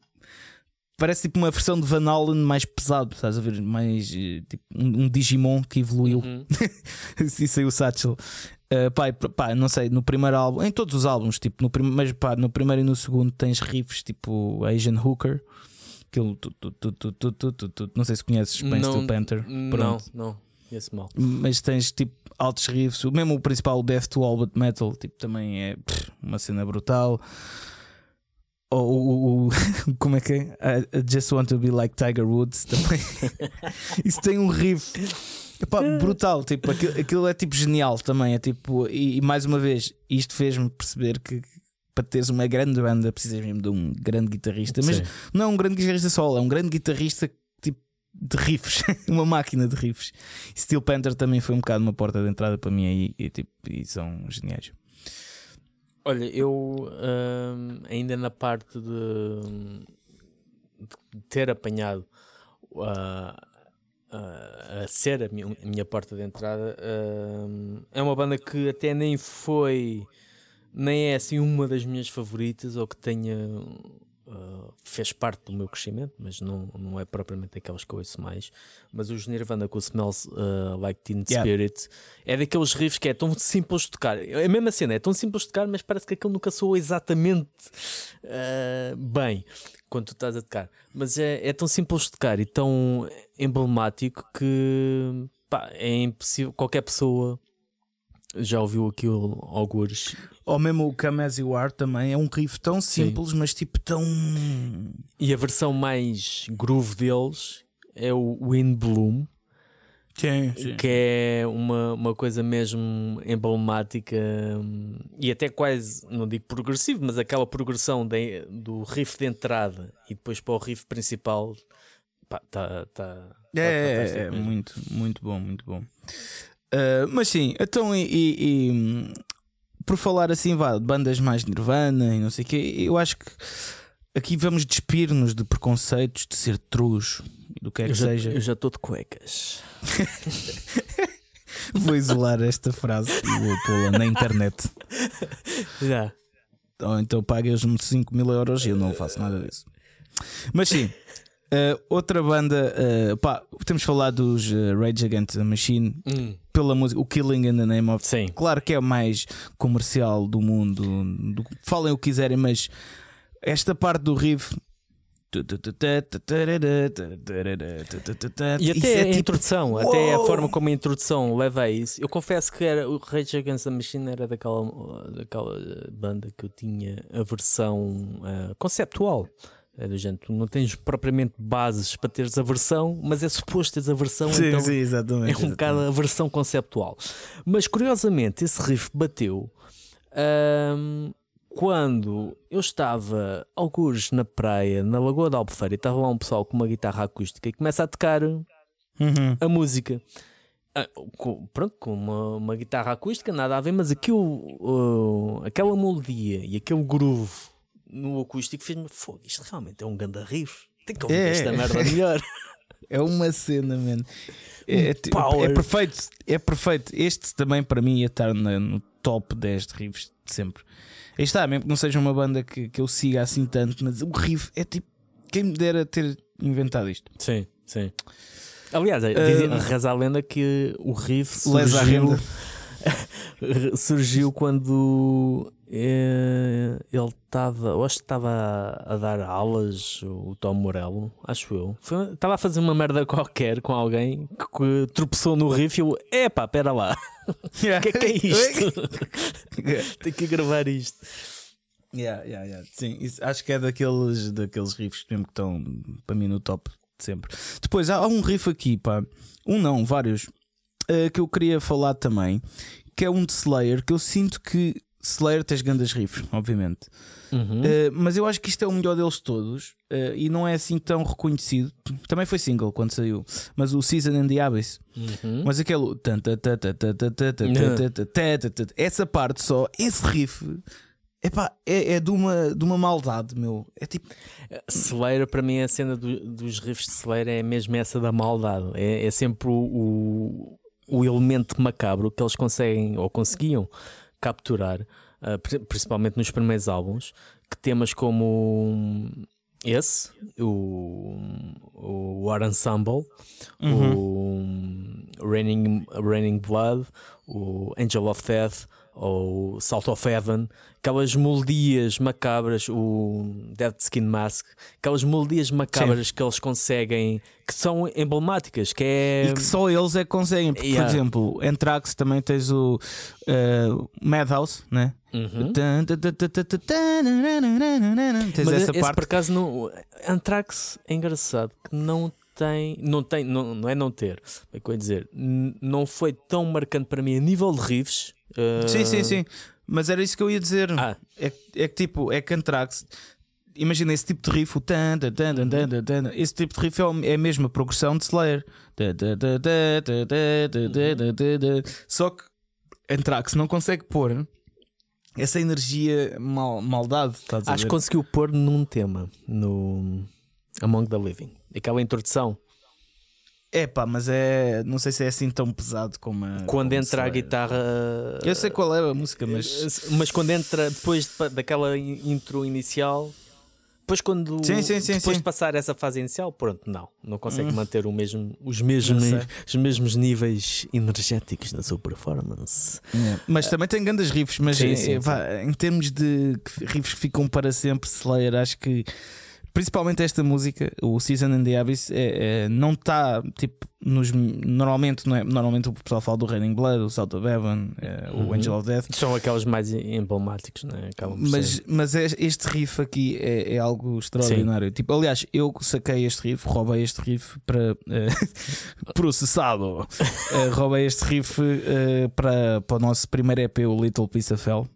Parece tipo uma versão de Van Halen mais pesado, estás a ver? Mais eh, tipo um, um Digimon que evoluiu. Uhum. Isso aí o Satchel. Uh, pá, e, pá, não sei, no primeiro álbum, em todos os álbuns, tipo, no prim mas pá, no primeiro e no segundo tens riffs tipo Asian Hooker. Aquilo, tu, tu, tu, tu, tu, tu, tu, tu, não sei se conheces Não, Steel Panther. Não, Pronto. não, esse mal. Mas tens tipo altos riffs, mesmo o principal, o Death to All But Metal, tipo, também é pff, uma cena brutal. Ou o, <laughs> como é que é? I- I Just Want to Be Like Tiger Woods também. <laughs> Isso tem um riff epá, brutal, tipo, aquilo, aquilo é tipo genial também. É tipo, e, e mais uma vez, isto fez-me perceber que para teres uma grande banda precisas mesmo de um grande guitarrista, mas Sim. não é um grande guitarrista solo, é um grande guitarrista de riffs, <laughs> uma máquina de riffs. Steel Panther também foi um bocado uma porta de entrada para mim aí e, tipo, e são geniais. Olha, eu hum, ainda na parte de, de ter apanhado a, a, a ser a minha, a minha porta de entrada, hum, é uma banda que até nem foi, nem é assim uma das minhas favoritas ou que tenha. Fez parte do meu crescimento, mas não, não é propriamente aquelas que eu ouço mais. Mas os Nirvana com o Smells uh, Like Teen Yeah. Spirit é daqueles riffs que é tão simples de tocar. É a mesma cena, é tão simples de tocar, mas parece que aquilo nunca soa exatamente uh, bem quando tu estás a tocar. Mas é, é tão simples de tocar e tão emblemático que pá, é impossível. Qualquer pessoa já ouviu aquilo algures Ou mesmo o Come As You Are também é um riff tão simples, mas tipo tão. E a versão mais groove deles é o Wind Bloom, Sim, que é uma, uma coisa mesmo emblemática hum, e até quase, não digo progressivo, mas aquela progressão de- do riff de entrada e depois para o riff principal. Pá, tá, tá, tá É, é, é muito, muito bom, muito bom. Uh, mas sim, então e, e- e, por falar assim, vá, de bandas mais Nirvana e não sei o quê, eu acho que aqui vamos despir-nos de preconceitos, de ser trus e do que é que Eu já- seja. Eu já estou de cuecas. <laughs> Vou isolar esta frase e vou pô-la na internet. <laughs> Já. Ou então paguem-me 5 mil euros e eu não faço nada disso. Mas sim, uh, outra banda, uh, pá, temos falado dos uh, Rage Against the Machine Hum, pela música, o Killing in the Name of. sim. Claro que é o mais comercial do mundo, do- falem o que quiserem, mas esta parte do riff. E até é a tipo- introdução, até a Uou! forma como a introdução leva a isso. Eu confesso que era, o Rage Against the Machine era daquela, daquela banda que eu tinha a versão conceptual É do género, tu não tens propriamente bases para teres a versão, mas é suposto teres a versão, então exatamente. é um bocado a versão conceptual. Mas curiosamente, esse riff bateu ahm, quando eu estava algures na praia, na Lagoa da Albufeira, e estava lá um pessoal com uma guitarra acústica e começa a tocar Uhum. a música. Ah, com- pronto, com uma, uma guitarra acústica, nada a ver, mas aquilo, uh, aquela melodia e aquele groove no acústico fez-me fogo. Isto realmente é um ganda riff. Tem que ouvir É. esta merda melhor. <laughs> É uma cena, mano. É, é, tipo, é perfeito, é perfeito. Este também para mim ia estar no top 10 de riffs de sempre. Aí está, mesmo que não seja uma banda que, que eu siga assim tanto, mas o riff é tipo. Quem me dera ter inventado isto? Sim, sim. Aliás, Ah, reza a lenda que o riff surgiu, <laughs> surgiu quando ele estava, eu acho que estava a, dar aulas, o Tom Morello, acho eu. Estava a fazer uma merda qualquer com alguém que, que tropeçou no riff e eu, epá, pera lá, <laughs> o que é que é isto? <laughs> Tenho que gravar isto. Yeah, yeah, yeah. Sim, isso, acho que é daqueles, daqueles riffs mesmo que estão para mim no top de sempre. Depois há, há um riff aqui, pá, um não, vários, eh, que eu queria falar também, que é um de Slayer, que eu sinto que Slayer tens grandes riffs, obviamente. Uhum. Uh, mas eu acho que isto é o melhor deles todos uh, e não é assim tão reconhecido. Também foi single quando saiu, mas o Season and the Abyss. Uhum. Mas aquele. Essa parte só, esse riff. Epá, é, é de, uma, de uma maldade, meu. É tipo. Slayer, para mim, a cena do, dos riffs de Slayer é mesmo essa da maldade. É, é sempre o, o, o, elemento macabro que eles conseguem ou conseguiam capturar, pri- principalmente nos primeiros álbuns, que temas como esse, o, o War Ensemble, o Raining, Raining Blood, o Angel of Death, ou Salt of Heaven, aquelas melodias macabras, o Dead Skin Mask, aquelas melodias macabras que eles conseguem, que são emblemáticas, que é. E que só eles é que conseguem. Porque, Yeah. Por exemplo, Anthrax também tens o eh, Madhouse, né? Uhum. Tens Mas essa esse parte. por acaso não. Anthrax é engraçado que não tem. Não tem. Não, não é não ter. É que eu ia dizer. Não foi tão marcante para mim a nível de riffs. Uh... Sim, sim, ah, sim. Mas era isso que eu ia dizer. Ah. É, é que tipo, é Cantrax. Imagina esse tipo de riff, o tan, tan, tan, tan, tan, esse tipo de riff é, é a mesma progressão de Slayer. Só que Anthrax não consegue pôr essa energia mal, maldade. Acho que conseguiu pôr num tema no Among the Living. Aquela introdução é pá, mas é. Não sei se é assim tão pesado como a. Quando como entra a guitarra. Eu sei qual é a música, mas. Mas quando entra depois de- daquela in- intro inicial. Depois quando Sim, sim, sim, depois de passar essa fase inicial, pronto, não, não consegue manter o mesmo, os, mesmos, os mesmos níveis energéticos da sua performance. É, Mas também tem grandes riffs, mas é, vá, em termos de riffs que ficam para sempre, Slayer, acho que principalmente esta música, o Season and the Abyss, é, é, não está tipo nos. Normalmente, não é, normalmente o pessoal fala do Raining Blood, o Salt of Heaven, é, o Uhum. Angel of Death. São aqueles mais emblemáticos, né? Acabam Mas, mas é- este riff aqui é, é algo extraordinário. Tipo, aliás, eu saquei este riff, roubei este riff para eh, <laughs> processado. <laughs> Eh, roubei este riff eh, para, para o nosso primeiro EP, o Little Piece of Hell.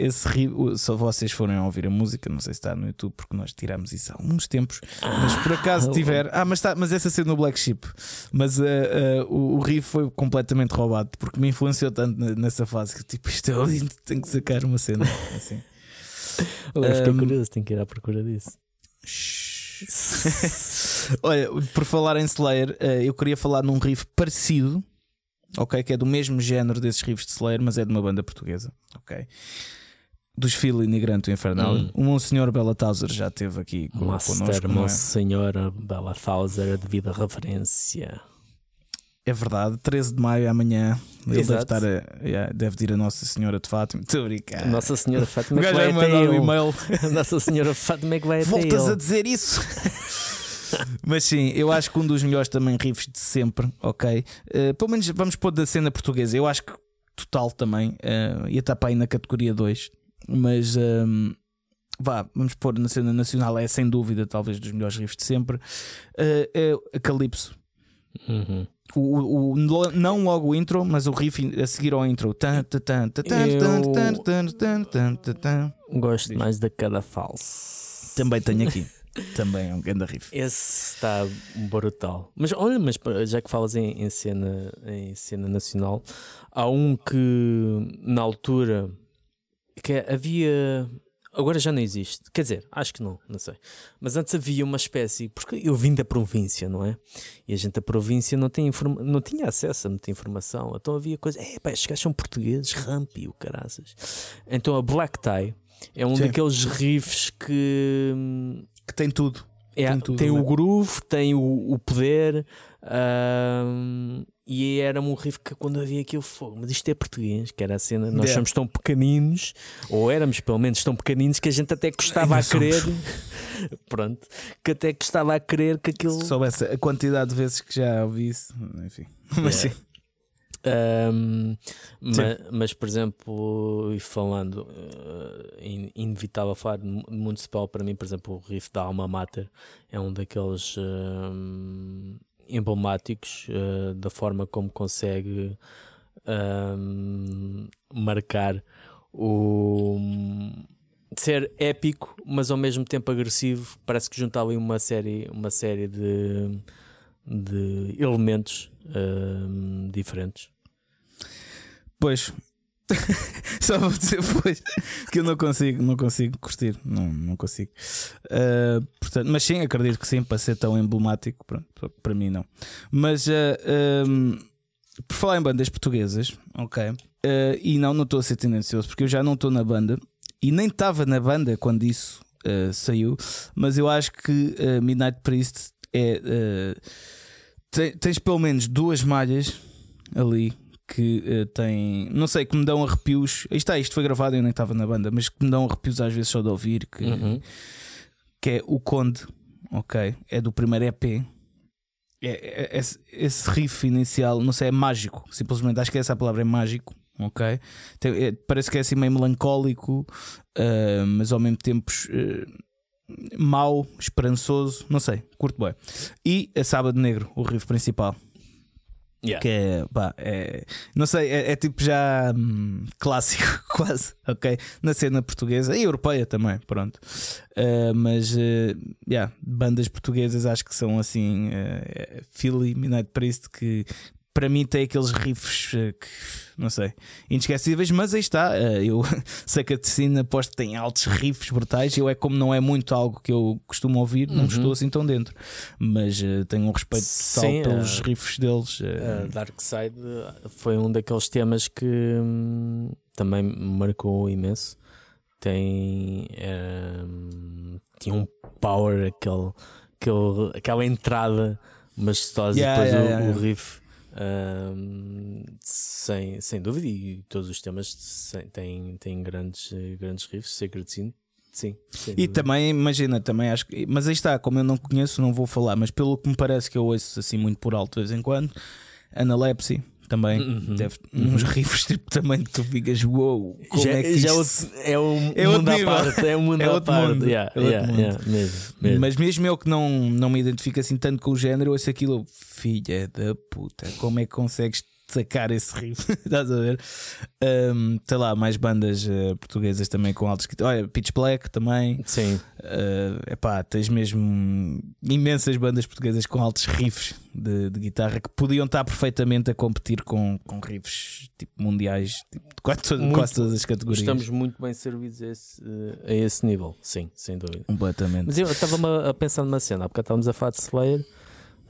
Esse o- só vocês forem a ouvir a música, não sei se está no YouTube, porque nós tiramos isso há uns tempos. Mas por acaso tiver. Ah, mas, está, mas essa sendo no Black Sheep. Mas eh, eh, o, o riff foi completamente roubado porque me influenciou tanto ne- nessa fase que tipo, isto é lindo, <laughs> tenho que sacar uma cena assim. Eu fiquei um, curioso, tenho que ir à procura disso. <laughs> Olha, por falar em Slayer, eh, eu queria falar num riff parecido, ok? Que é do mesmo género desses riffs de Slayer, mas é de uma banda portuguesa, ok? Dos Phil e Granto Infernal. Hum. O Monsenhor Bela Tauser já esteve aqui co- Master, connosco, é? Senhora Bela Thauser, a devida referência. É verdade, 13 de maio amanhã. Ele deve, Exato. estar a, yeah, deve ir a Nossa Senhora de Fátima. Estou a brincar. Nossa Senhora Fátima <laughs> é que vai até mandar um e-mail. <laughs> Nossa Senhora Fátima é que vai até Voltas a dizer isso? <laughs> Mas sim, eu acho que um dos melhores também riffs de sempre, ok? Eh, pelo menos vamos pôr da cena portuguesa. Eu acho que total também. eh, ia estar para aí na categoria 2. Mas ehm, vá, vamos pôr na cena nacional, é sem dúvida talvez dos melhores riffs de sempre, eh, é a Calypso. Uhum. O, o- o- não logo o intro, mas o riff a seguir ao intro. Eu-. Gosto mais da cada falso. Também tenho aqui. <laughs> Também é um grande riff. Esse está brutal. Mas olha, mas já que falas em, em cena, em cena nacional, há um que na altura que havia. Agora já não existe. Quer dizer, acho que não, não sei. Mas antes havia uma espécie. Porque eu vim da província, não é? E a gente da província não, tem informa, não tinha acesso a muita informação. Então havia coisas. É, pá, estes gajos são portugueses, rampi, o caraças. Então a Black Tie é um Sim. daqueles riffs que. hum, Que tem tudo. é, Tem tem, tudo, o né? groove, tem o, o poder. ahm, e era um riff que quando havia aquilo fogo, mas isto é português, que era a cena. Nós Yeah. somos tão pequeninos, ou éramos pelo menos tão pequeninos, que a gente até gostava a querer. <laughs> Pronto, que até gostava a querer que aquilo. Se soubesse a quantidade de vezes que já ouvi isso, enfim. <laughs> Mas sim. Ma- mas, por exemplo, e falando, in- inevitável falar de mu- de municipal, para mim, por exemplo, o riff da Alma Mater é um daqueles emblemáticos eh, da forma como consegue ahm, marcar o ser épico, mas ao mesmo tempo agressivo. Parece que junta ali uma série, uma série de, de elementos ahm, diferentes. Pois. <laughs> Só vou dizer pois que eu não consigo, não consigo curtir, não, não consigo. Ah, portanto, mas sim, acredito que sim, para ser tão emblemático, pronto, para mim não. Mas ah, ahm, por falar em bandas portuguesas, ok, ah, e não, não estou a ser tendencioso porque eu já não estou na banda e nem estava na banda quando isso saiu, mas eu acho que Midnight Priest é. te- tens pelo menos duas malhas ali que têm, não sei, que me dão arrepios. Aí está, isto foi gravado, eu nem estava na banda, mas que me dão arrepios às vezes só de ouvir. Que, Uhum. que é o Conde, ok? É do primeiro EP. É, é- esse, esse riff inicial, não sei, é mágico. Simplesmente acho que essa palavra é mágico, ok? Tem- é- parece que é assim meio melancólico, ah, mas ao mesmo tempo. eh, mau, esperançoso, não sei, curto bem. E a Sábado Negro, o riff principal. Yeah. Que é, pá, é, não sei, é, é tipo já hum, clássico, <laughs> quase, ok? Na cena portuguesa e europeia também, pronto. Uh, mas, uh, yeah, bandas portuguesas acho que são assim, uh, Philly, Midnight Priest, que para mim tem aqueles riffs uh, que, não sei, inesquecíveis, mas aí está. uh, eu <laughs> sei que a Tecina aposto que tem altos riffs brutais. Eu é como não é muito algo que eu costumo ouvir, não Uhum. estou assim tão dentro, mas uh, tenho um respeito total Sim, pelos uh, riffs deles. uh, Dark Side foi um daqueles temas que hum, também me marcou imenso. Tem hum, tinha um power, aquele, aquele, aquela entrada majestosa Yeah, e depois yeah, o, yeah, o riff. Hum, sem, sem dúvida, e todos os temas têm, têm grandes, grandes riffs. Sacred Sin, sim. E dúvida. também, imagina, também acho que. Mas aí está, como eu não conheço, não vou falar. Mas pelo que me parece que eu ouço assim muito por alto de vez em quando, Analepsy também. Uhum. Deve, uns riffs tipo também que tu ficas, uou, como já, é que já isto- outro- é um é mundo outro à nível. parte, é um mundo <laughs> É à outro parte. mundo. Yeah, É outro yeah, mundo. yeah, mesmo, mesmo. Mas mesmo eu que não, não me identifico assim tanto com o género, eu ouço aquilo, filha da puta, como é que consegues sacar esse riff? <laughs> Estás a ver? Um, sei lá, mais bandas eh, portuguesas também com altos. Olha, Pitch Black também. Sim, É epá, tens mesmo imensas bandas portuguesas com altos riffs de, de guitarra que podiam estar perfeitamente a competir com, com riffs tipo mundiais tipo, de quase, to- Muito. quase todas as categorias. estamos muito bem servidos a esse, a esse nível. Sim, sem dúvida. completamente. Mas eu estava a pensar numa cena, há bocado estávamos a falar de Slayer.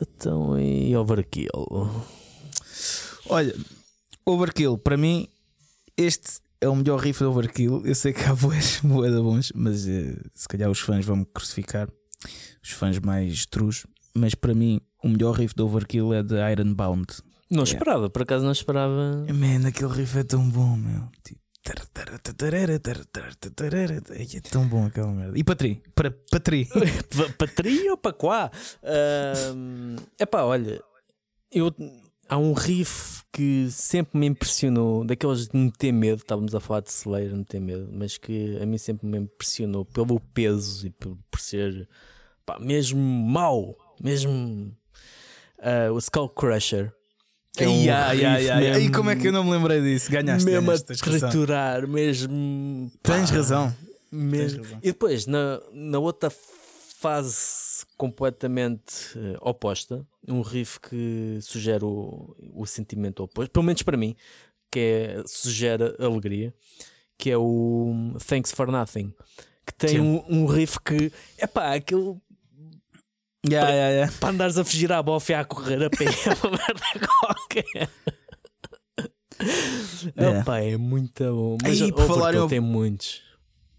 Então, e Overkill? Olha, Overkill, para mim, este é o melhor riff de Overkill. Eu sei que há boas, boas bons, mas eh, se calhar os fãs vão me crucificar, os fãs mais trus. Mas para mim, o melhor riff de Overkill é de Ironbound. Não Yeah. esperava, por acaso não esperava. Man, aquele riff é tão bom, meu. Tipo, É tão bom aquela merda. E Patri? Para Patri? para tri ou para quá? É pá, olha, eu há um riff que sempre me impressionou, daqueles de me ter medo, estávamos a falar de Slayer, me ter medo, mas que a mim sempre me impressionou pelo peso e por, por ser pá, mesmo mau, mesmo uh, o Skull Crusher. que é um ai, riff ai. mesmo- E como é que eu não me lembrei disso? Ganhaste, mesmo a tens razão. triturar, mesmo. Tens pá, razão. mesmo. razão. E depois, na, na outra fase completamente eh, oposta, um riff que sugere o, o sentimento oposto, pelo menos para mim, que é, sugere alegria, que é o Thanks for Nothing. Que tem um, um riff que, é pá, aquilo Yeah, yeah, yeah. para andares a fugir à bofe a correr a pé, <laughs> é uma merda qualquer. É. Epá, é muito bom. Mas Aí, por falar em- tem muitos.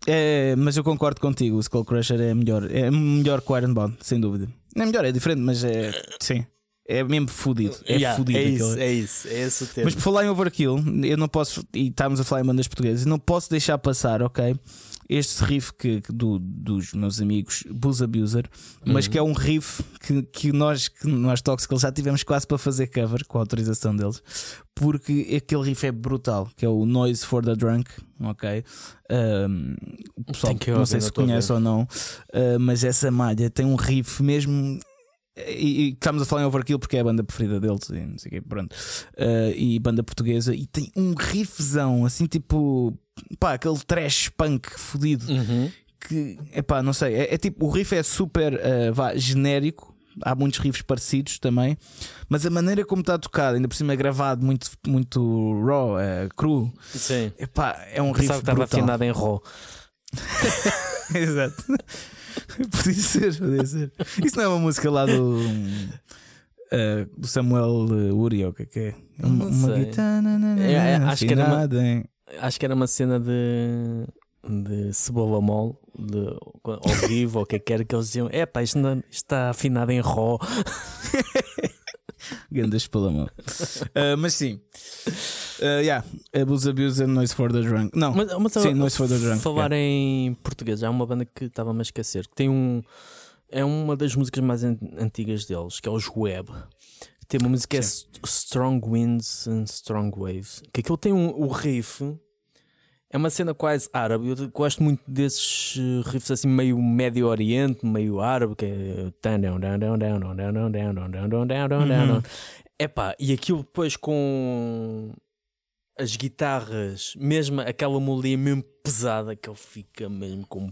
É, mas eu concordo contigo, o Skull Crusher é melhor. É melhor que o Ironbound, sem dúvida. Não é melhor, é diferente, mas é. Sim. É mesmo fodido. É Yeah, fodido é aquele. isso, é isso, é esse o termo. Mas por falar em overkill, eu não posso, e estávamos a falar em bandas portuguesas, não posso deixar passar, ok? Este riff que, que do, dos meus amigos Booze Abuser, mas Uhum. que é um riff que, que nós, que nós Toxical já tivemos quase para fazer cover com a autorização deles, porque aquele riff é brutal, que é o Noise for the Drunk, ok? Um, o pessoal, não sei se conhece ou não, uh, mas essa malha tem um riff mesmo. E, e estamos a falar em Overkill porque é a banda preferida deles e não sei o quê, pronto. Uh, e banda portuguesa e tem um riffzão assim tipo pá, aquele trash punk fodido Uhum. que é pá, não sei, é, é tipo o riff é super uh, vá, genérico. Há muitos riffs parecidos também, mas a maneira como está tocado, ainda por cima é gravado muito, muito raw, é, cru, Sim. epá, é um riff Pensava que estava afinado em Raw. <laughs> Exato. podia ser, podia ser. Isso não é uma música lá do. eh, do Samuel uh, Uri, o que é que é? Uma, uma guitarra É, é, acho que era uma- Acho que era uma cena de, de cebola mole, de, ao vivo, ou o que é que era, que eles diziam: é pá, isto, não- está afinado em Raw. <laughs> Gandas pela mão. Eh, mas sim. Uh, yeah, Abuse Abuse and Noise for the Drunk. Não, Mas, mas sim, Noise for the Drunk. falar em português, há uma banda que estava-me a esquecer, que tem um. É uma das músicas mais an- antigas deles, que é os Web. Tem uma música que Sim. é Strong Winds and Strong Waves. Que aquilo tem um, o riff. É uma cena quase árabe. Eu gosto muito desses riffs assim, meio Médio Oriente, meio árabe, que é. Uhum. Epá, e aquilo depois com as guitarras, mesmo aquela melodia mesmo pesada, que ele fica mesmo com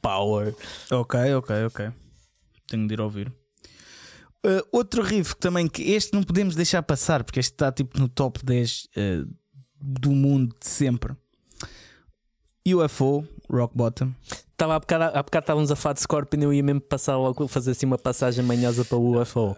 power. Ok, ok, ok. Tenho de ir ouvir. Uh, outro riff que também que este não podemos deixar passar porque este está tipo no top 10 uh, do mundo de sempre. UFO, Rock Bottom. Estava há bocado, há bocado estávamos a falar de Scorpion e eu ia mesmo passar logo, fazer assim uma passagem manhosa para o UFO.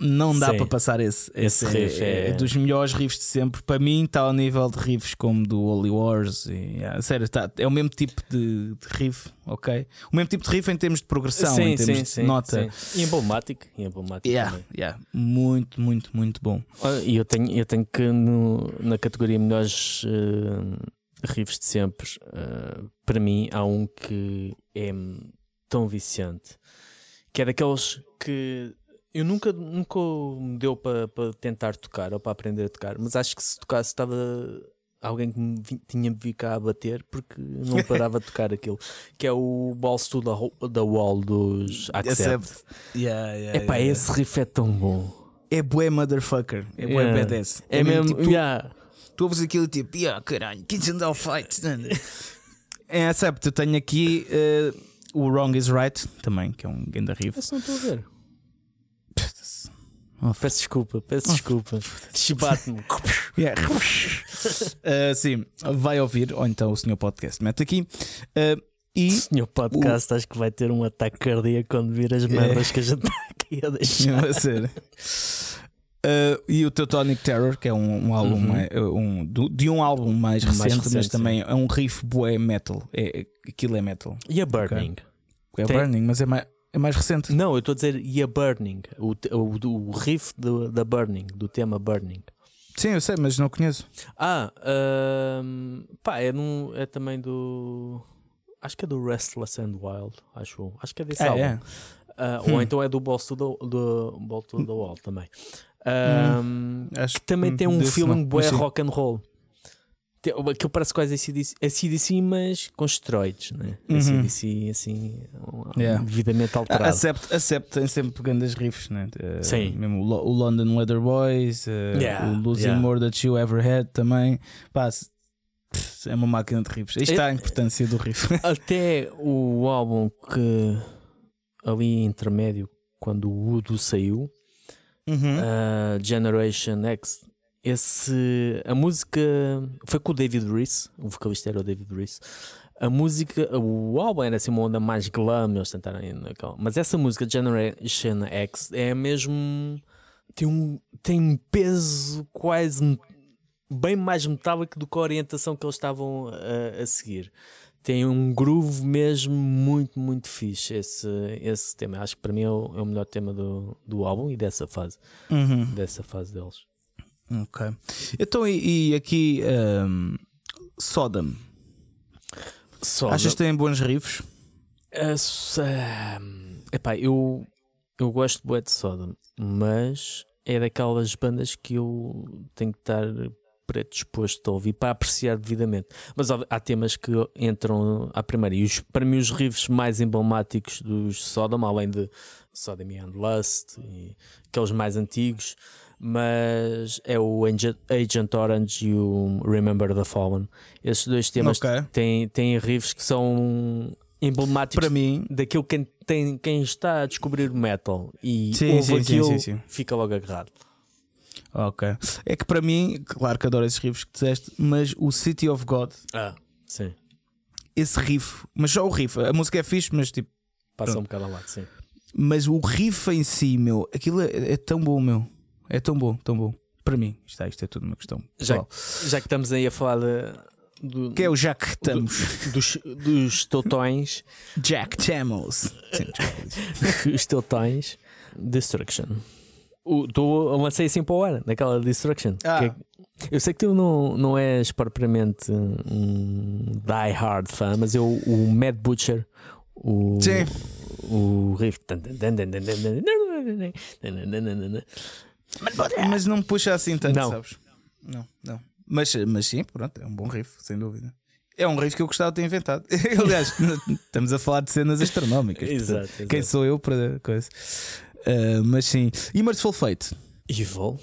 Não dá Sim. para passar esse. Esse Esse, é, riff é- é dos melhores riffs de sempre. Para mim está ao nível de riffs como do Holy Wars. E, yeah, sério, tá, é o mesmo tipo de, de riff, ok? O mesmo tipo de riff em termos de progressão, em termos de nota. sim. E emblemático. E emblemático Yeah, também. yeah. Muito, muito, muito bom. E eu tenho, eu tenho que no- na categoria melhores eh, riffs de sempre, eh, para mim há um que é tão viciante, que é daqueles que eu nunca, nunca me deu para tentar tocar ou para aprender a tocar, mas acho que se tocasse estava alguém que me vi- tinha me vir cá a bater porque não <laughs> parava de tocar aquilo, que é o Balls to the, Wall dos Accept. Accept. Yeah, yeah, Epá, yeah. esse riff é tão bom. É bué motherfucker. É bué Yeah. badass. É, mesmo, tipo, tu, yeah. Tu ouves aquilo tipo, yeah, caralho, Kids and All Fights. <laughs> é, Accept, eu tenho aqui eh, o Wrong is Right também, que é um ganda riff. Esse não estou a ver. Oh, Peço desculpa, peço desculpa. Chibate-me. <laughs> Yeah. Eh, sim, vai ouvir, ou então o senhor podcast mete aqui. O e senhor podcast acho que vai ter um ataque cardíaco quando vir as merdas que a gente está aqui a <laughs> deixar. a sério. Uh, e o Teutonic Terror, que é um, um álbum Uhum. mais- um, de um álbum mais Mais recente, mas recente, também é um riff bué metal. É, é- aquilo é metal. E a Burning? É Tem- Burning, mas é mais, é mais recente. Não, eu estou a dizer e a Burning. O, o, o riff do, da Burning, do tema Burning. Sim, eu sei, mas não conheço. Ah, ahm, pá, é, num, é também do. Acho que é do Restless and Wild. Acho, acho que é desse Ah, álbum. é. Ah, Hum. Ou então é do Balls to the, do Ball to the Wall também. Acho que também tem um não, bué rock and roll. Aquilo parece quase ACDC, ACDC mas com esteroides, né? Uhum. ACDC assim, um- Yeah. devidamente alterado. Acept, Acept tem sempre grandes riffs, né? Eh, Sim. Mesmo o, o London Leather Boys, eh, Yeah, o Losing yeah. More That You Ever Had também. Pá, é uma máquina de riffs. Está a É- importância do riff. <laughs> Até o álbum que ali intermédio, quando o Udo saiu, Uhum. uh, Generation X, esse, a música foi com o David Reese, o vocalista era o David Reese. A música, o álbum era assim uma onda mais glam, eles tentaram. Mas essa música Generation X é mesmo. tem um, tem um peso quase bem mais metálico do que a orientação que eles estavam a, a seguir. Tem um groove mesmo muito, muito fixe esse, esse tema. Acho que para mim é o, é o melhor tema do, do álbum e dessa fase, Uhum. dessa fase deles. Ok. Então, e, e aqui, ehm, Sodom. Só Achas que tem bons riffs? Uh, um, epá, eu, eu gosto bué de Sodom, mas é daquelas bandas que eu tenho que estar predisposto a ouvir para apreciar devidamente. Mas há, temas que entram à primeira. E os, para mim, os riffs mais emblemáticos dos Sodom, além de Sodom and Lust, e aqueles mais antigos, mas é o Agent, Orange e o Remember the Fallen. Esses dois temas Ok. têm, têm riffs que são emblemáticos Para mim, daquilo que tem, quem está a descobrir metal e Sim, ouve sim, sim, aquilo sim, sim. fica logo agarrado. Ok. É que para mim, claro que adoro esses riffs que disseste, mas o City of God, Ah, sim. esse riff, mas só o riff, a música é fixe, mas tipo, Passa Pronto. um bocado ao lado, sim. mas o riff em si, meu, aquilo é, é tão bom, meu. É tão bom, tão bom. Para mim, está, isto é tudo uma questão. Já, pessoal. já que estamos aí a falar de- do, Que é o Jack estamos. dos, dos totões, Jack Tamos. Sim, <laughs> os totões, Destruction. O- Tu lancei assim para o ar, naquela Destruction. Ah. É- eu sei que tu não, não és propriamente um die hard fan, mas eu, o Mad Butcher, o, Sim. o riff. Mas não me puxa assim tanto, Não. sabes? Não, não. Mas, mas sim, pronto, é um bom riff, sem dúvida. É um riff que eu gostava de ter inventado. Aliás, estamos a falar de cenas astronómicas. Exato, exato. Quem sou eu para coisa? Ah, mas sim. E Merciful Fate? Evil.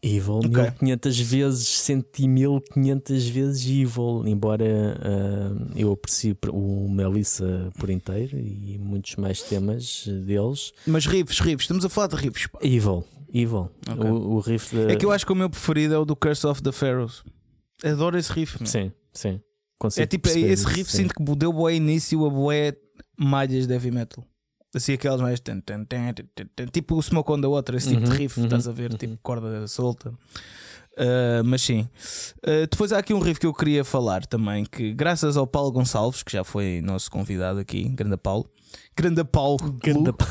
Evil, Ok. 1500 vezes, 100.500 vezes Evil. Embora ah, eu aprecie o Melissa por inteiro e muitos mais temas deles. Mas riffs, riffs, estamos a falar de riffs. Evil, Evil. Ok. O, o riff de... É que eu acho que o meu preferido é o do Curse of the Pharaohs. Adoro esse riff. meu. Sim, sim. Consigo É tipo, esse isso, riff sim. sinto que deu boé início a boé malhas de heavy metal. Assim, aquelas mais. Tipo o Smoke on the Water, esse tipo Uhum, de riff, uhum, estás a ver? uhum. Tipo corda solta. Ah, mas sim. Ah, depois há aqui um riff que eu queria falar também. Que graças ao Paulo Gonçalves, que já foi nosso convidado aqui, Grande Paulo. Grande Paulo. Ganda <laughs>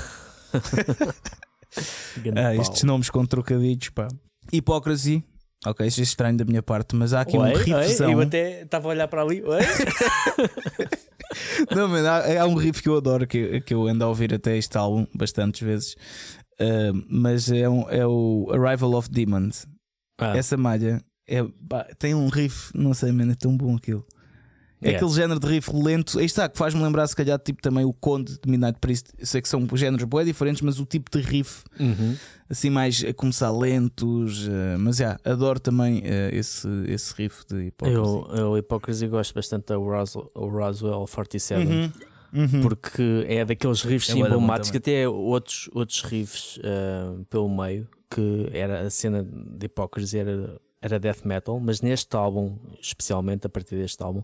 Ah, estes nomes com trocadilhos, pá. Hypocrisy. Ok, isso é estranho da minha parte, mas há aqui Oi, um oi, riffzão. eu até estava a olhar para ali. <laughs> Não, mas há, há um riff que eu adoro, que, que eu ando a ouvir até este álbum bastantes vezes. Ah, mas é, um- é o Arrival of Demons. Ah, Essa malha é, pá, tem um riff, não sei, mano, é tão bom aquilo. É É. aquele género de riff lento. Aí está, que faz-me lembrar, se calhar, tipo também o Conde de Midnight Priest. Sei que são géneros bem diferentes, mas o tipo de riff, uhum. assim, mais a começar lentos. ah, mas já, adoro também ah, esse, esse riff de hipótese. Eu, eu Hypocrisy gosto bastante da Roswell, Roswell 47. Uhum, uhum. porque é daqueles riffs É emblemáticos que até outros, outros riffs ah, pelo meio, que era a cena de Hypocrisy era, era death metal, mas neste álbum, especialmente a partir deste álbum,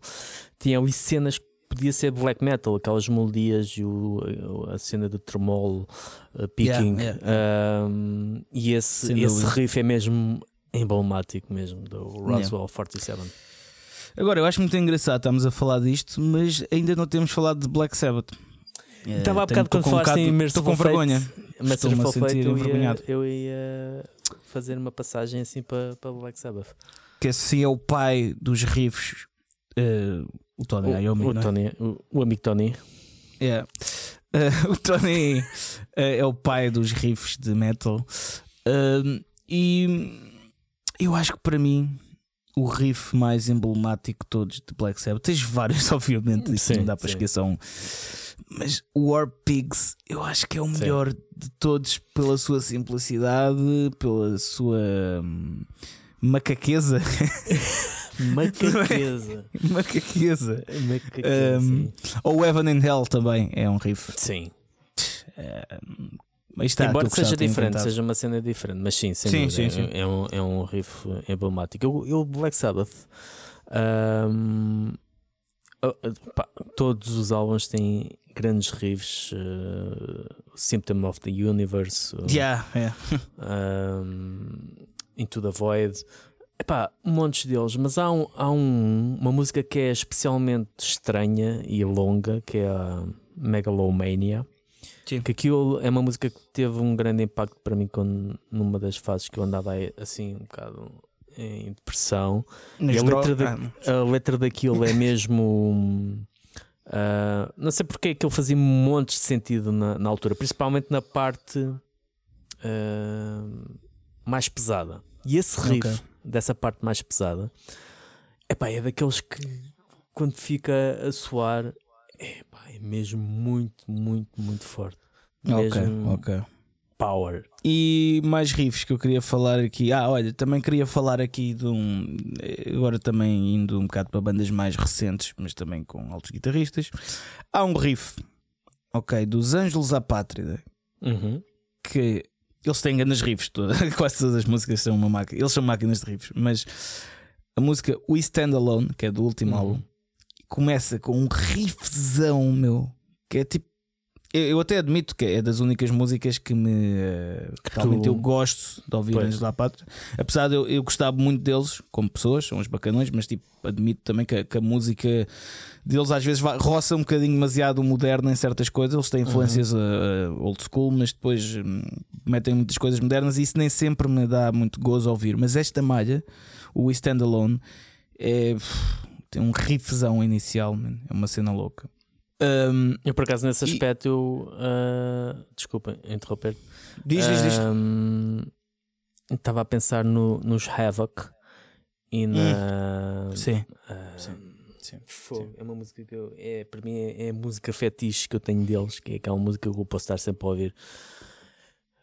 tinha ali cenas que podia ser black metal, aquelas melodias e o, a cena do tremolo, ah, picking, Yeah, ah, e esse, Sem esse dúvida. riff é mesmo emblemático mesmo do Roswell 47. Agora, eu acho muito engraçado estamos a falar disto, mas ainda não temos falado de Black Sabbath. Estava há Eh, tenho- bocado quando estou com falaste em bocado- Estou com vergonha. Estou-me a Fate, sentir eu ia, eu ia fazer uma passagem assim para, para Black Sabbath. Que assim é o pai dos riffs. eh, o Tony o, Iommi, o não é? Tony, o, o amigo Tony. Yeah. Eh, <laughs> o Tony eh, é o pai dos riffs de metal. Um, e eu acho que para mim o riff mais emblemático de todos de Black Sabbath, tens vários, <laughs> obviamente, isso Sim, não dá para sim. esquecer um. Mas o War Pigs eu acho que é o Sim. melhor de todos pela sua simplicidade, pela sua hum, macaqueza. <laughs> <laughs> Macaqueza. macaqueza. Macaqueza. Um, ou Heaven and Hell também é um riff. sim. Mas está, Embora seja diferente, seja uma cena diferente, mas sim, sem Sim, sim, é, sim. é um, é um riff emblemático. Eu, eu Black Sabbath, oh, pá, todos os álbuns têm grandes riffs, eh, Symptom of the Universe, o- Yeah, yeah. um, Into the Void. Epá, montes deles, mas há, um, há um- uma música que é especialmente estranha e longa, que é a Megalomania. Sim. Que aquilo é uma música que teve um grande impacto para mim quando, numa das fases que eu andava assim um bocado em depressão. Nas E a letra da- Ah, A letra daquilo é mesmo. Ah, não sei porque é que ele fazia montes de sentido na, na altura, principalmente na parte ah, mais pesada. E esse riff Ok. dessa parte mais pesada epá, é daqueles que quando fica a soar epá, é mesmo muito, muito, muito forte. Ok, Mesmo ok. Power. E mais riffs que eu queria falar aqui. Ah, olha, também queria falar aqui de um. Agora também indo um bocado para bandas mais recentes, mas também com altos guitarristas. Há um riff, ok, dos Ângelos à Pátria, Uhum. que eles têm grandes riffs, todas, <laughs> quase todas as músicas são uma máquina. Eles são máquinas de riffs, mas a música We Stand Alone, que é do último Uhum. álbum, começa com um riffzão, meu, que é tipo. Eu, até admito que é das únicas músicas que me eh, que realmente tu- eu gosto de ouvir Pois. Anjos da Pátria. Apesar de eu, eu gostar muito deles como pessoas, são uns bacanões, mas tipo, admito também que, a- que a música deles às vezes vai, roça um bocadinho demasiado moderna em certas coisas. Eles têm influências Uhum. eh, old school, mas depois hum, metem muitas coisas modernas e isso nem sempre me dá muito gozo a ouvir. Mas esta malha, o Stand Alone, é, tem um riffzão inicial, man. é uma cena louca. Hum, Eu por acaso nesse E- aspecto eu ah, desculpa interromper. diz, diz, diz. Estava a pensar no, nos Havoc e na. Sim, ah, sim, sim, Fogo, É uma música que eu. É, para mim é, é a música fetiche que eu tenho deles, que é aquela música que eu posso estar sempre a ouvir.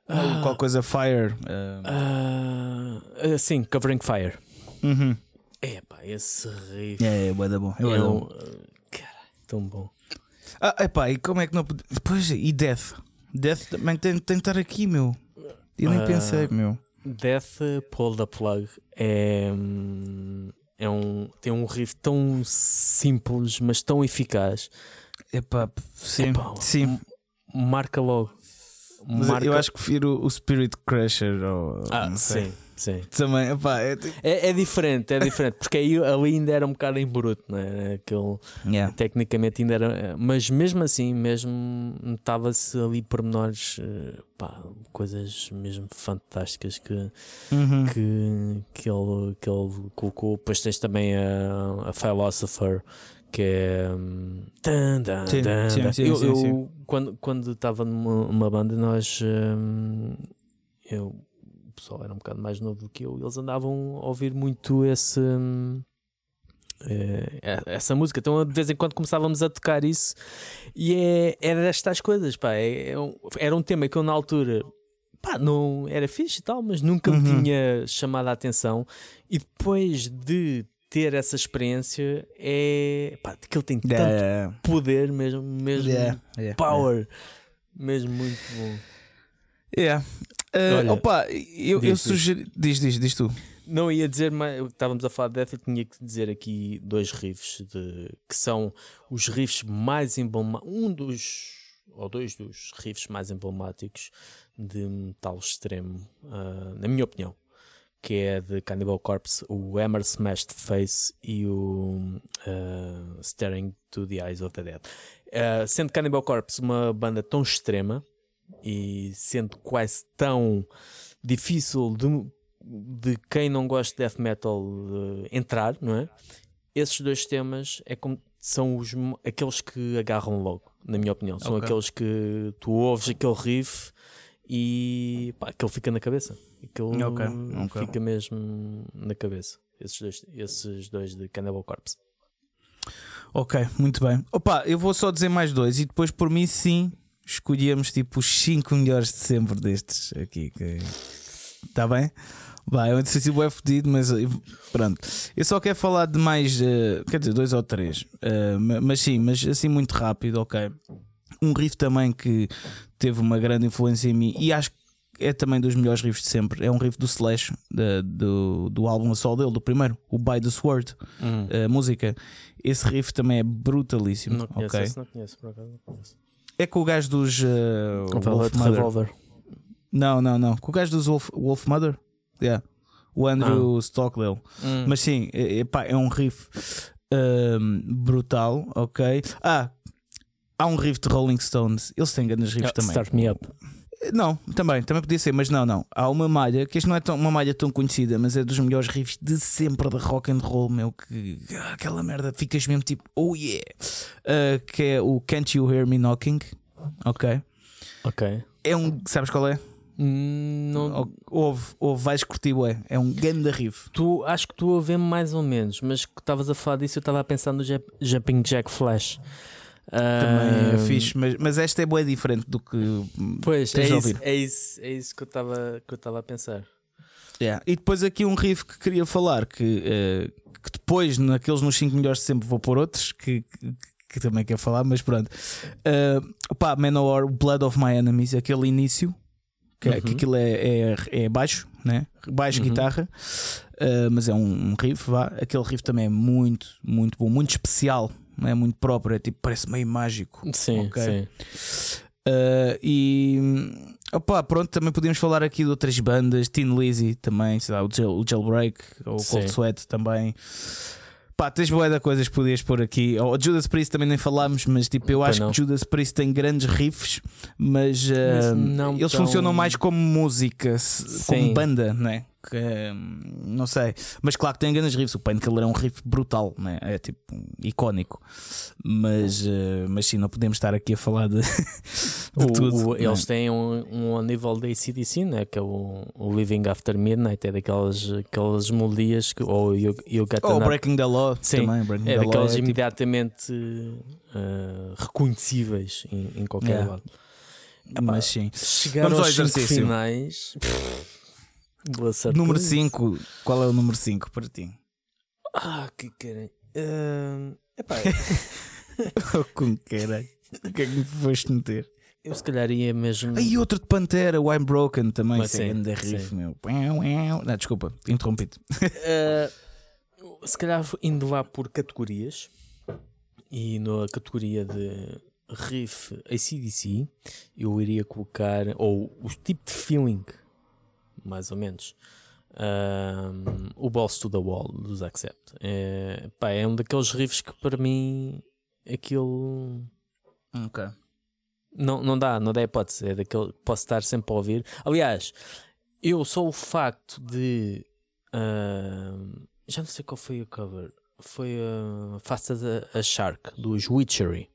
Ah, qual coisa Fire. hum, Ah, ah, sim, Covering Fire. uhum. É pá, esse riff. É, é, bué da bom. É é um, ah, cara, tão bom. Ah, epá, e como é que não pode. Pois, e Death. Death também tem, tem de estar aqui, meu. Eu nem Ah. pensei, meu. Death Pull the Plug é, é um, tem um riff tão simples, mas tão eficaz. Epá, sim, Epá, sim. Marca logo. Marca... eu acho que prefiro o Spirit Crusher. Ou, Ah, sim, sim. Também, é tipo. É, é diferente, é diferente, porque aí ali ainda era um bocado em bruto, não é? Aquele, Yeah. tecnicamente ainda era. Mas mesmo assim, mesmo notava-se ali pormenores, eh, pá, coisas mesmo fantásticas que, Uhum. que, que, ele, que ele colocou. Depois tens também a, a Philosopher, que é. tan, tan, Sim, tan, sim, tan. sim, eu, sim, eu, sim. quando estava numa numa banda, nós. hum, eu, o pessoal era um bocado mais novo do que eu, eles andavam a ouvir muito esse. hum, eh, essa música, então de vez em quando começávamos a tocar isso e é, era destas coisas, pá, é- é um- era um tema que eu na altura pá, não era fixe e tal, mas nunca Uhum. me tinha chamado a atenção. E depois de ter essa experiência, é pá, aquilo tem tanto Yeah. poder mesmo, mesmo Yeah. Yeah. power, mesmo muito bom. Yeah. Uh, Olha, opa, eu, eu diz, diz. sugeri. Diz, diz, diz tu. Não ia dizer, mas estávamos a falar de Death, eu tinha que dizer aqui dois riffs de, que são os riffs mais emblemáticos, um dos ou dois dos riffs mais emblemáticos de metal extremo, ah, na minha opinião, que é de Cannibal Corpse, o Hammer Smashed Face e o ah, Staring to the Eyes of the Dead. Ah, sendo Cannibal Corpse uma banda tão extrema e sendo quase tão difícil de, de quem não gosta de death metal eh, entrar, não é? Esses dois temas é como, são os, aqueles que agarram logo, na minha opinião. São Ok. aqueles que tu ouves aquele riff e pá, aquele fica na cabeça. Aquele Ok, ok. fica mesmo na cabeça. Esses dois, esses dois de Cannibal Corpse. Ok, muito bem. Opa, eu vou só dizer mais dois e depois por mim sim escolhíamos tipo os 5 melhores de sempre destes aqui. Está bem? Vai, é um exercício é fedido, mas eh, pronto. Eu só quero falar de mais, eh, quer dizer, dois ou três. Ma- mas sim, mas assim muito rápido, ok. Um riff também que teve uma grande influência em mim e acho que é também dos melhores riffs de sempre. É um riff do Slash, da- do, do álbum a solo dele, do primeiro, o By the Sword, a música. Esse riff também é brutalíssimo. Não conheço, ok? esse não conheço, por acaso não conheço. É com o gajo dos uh, Wolf Velvet Mother. Revolver. Não, não, não. Com o gajo dos Wolf, Wolf Mother. Yeah. O Andrew Stockwell. Hum. Mas sim, é, pá, é um riff um, brutal, ok. Ah, há um riff de Rolling Stones. Eles têm grandes riffs Ah, também. Start Me Up. Não, também, também podia ser, mas não, não. Há uma malha, que isto não é tão, uma malha tão conhecida, mas é dos melhores riffs de sempre de rock and roll, meu. Que aquela merda ficas mesmo tipo, oh yeah. Ah, que é o Can't You Hear Me Knocking, ok. Ok. É um, sabes qual é? Hum, Não, Ou- Ouve, ouve, vais curtir, ué. É um ganda riff. tu, acho que tu a ver mais ou menos, mas que estavas a falar disso, eu estava a pensar no Jap- Jumping Jack Flash. Também é fixe, mas, mas esta é boa diferente do que. Pois, é isso, é isso, é isso que eu estava que eu estava a pensar. Yeah. E depois aqui um riff que queria falar que, eh, que depois naqueles nos 5 melhores de sempre vou pôr outros que, que, que também quero falar, mas pronto. Uh, pá, Manowar, Blood of My Enemies, aquele início que, é- que Uhum. aquilo é, é, é baixo, né? baixo Uhum. guitarra, uh, mas é um, um riff. Vá. Aquele riff também é muito, muito bom, muito especial, não é muito próprio, é tipo, parece meio mágico. Sim, Ok. sim. Uh, e opá, pronto, também podemos falar aqui de outras bandas, Teen Lizzy também, sei lá, o, Jail, o Jailbreak, ou o Cold. Sweat também. Pá, tens boa de coisas que podias pôr aqui. O Judas Priest também nem falámos, mas tipo, eu acho não. que Judas Priest tem grandes riffs, mas, uh, Mas não eles tão- funcionam mais como música, como banda, né? Que, hum, não sei, mas claro que tem grandes riffs. O Painkiller é um riff brutal, né? é tipo icónico, mas, uh, mas sim, não podemos estar aqui a falar de, <laughs> de O- tudo. o- né? eles têm um, um ao nível da ACDC, né? que é o, o Living After Midnight, é daquelas aquelas melodias que, ou You, you Got Oh, Breaking the Law Sim, também. Breaking é daquelas é tipo- imediatamente uh, reconhecíveis em, em qualquer Yeah. lado. mas sim. Chegar Vamos ao aos cinco exercício. finais. Boa sorte Número com isso. 5, qual é o número 5 para ti? Ah, que querem. Uh, epá, <laughs> Oh, com caralho. O que é que me foste meter? eu se calhar ia mesmo. Aí outro de Pantera, o I'm Broken também. Mas sim, grande riff, meu. Não, desculpa, interrompi-te. <laughs> Uh, se calhar indo lá por categorias e na categoria de riff ACDC eu iria colocar ou o tipo de feeling mais ou menos um, o Balls to the Wall dos Accept é, pá, é um daqueles riffs que para mim aquilo Ok. não, não dá, não dá hipótese. É daquele que posso estar sempre a ouvir. Aliás, eu só o facto de. ah, já não sei qual foi o cover. Foi uh, Fast as a, a Shark, dos Witchery,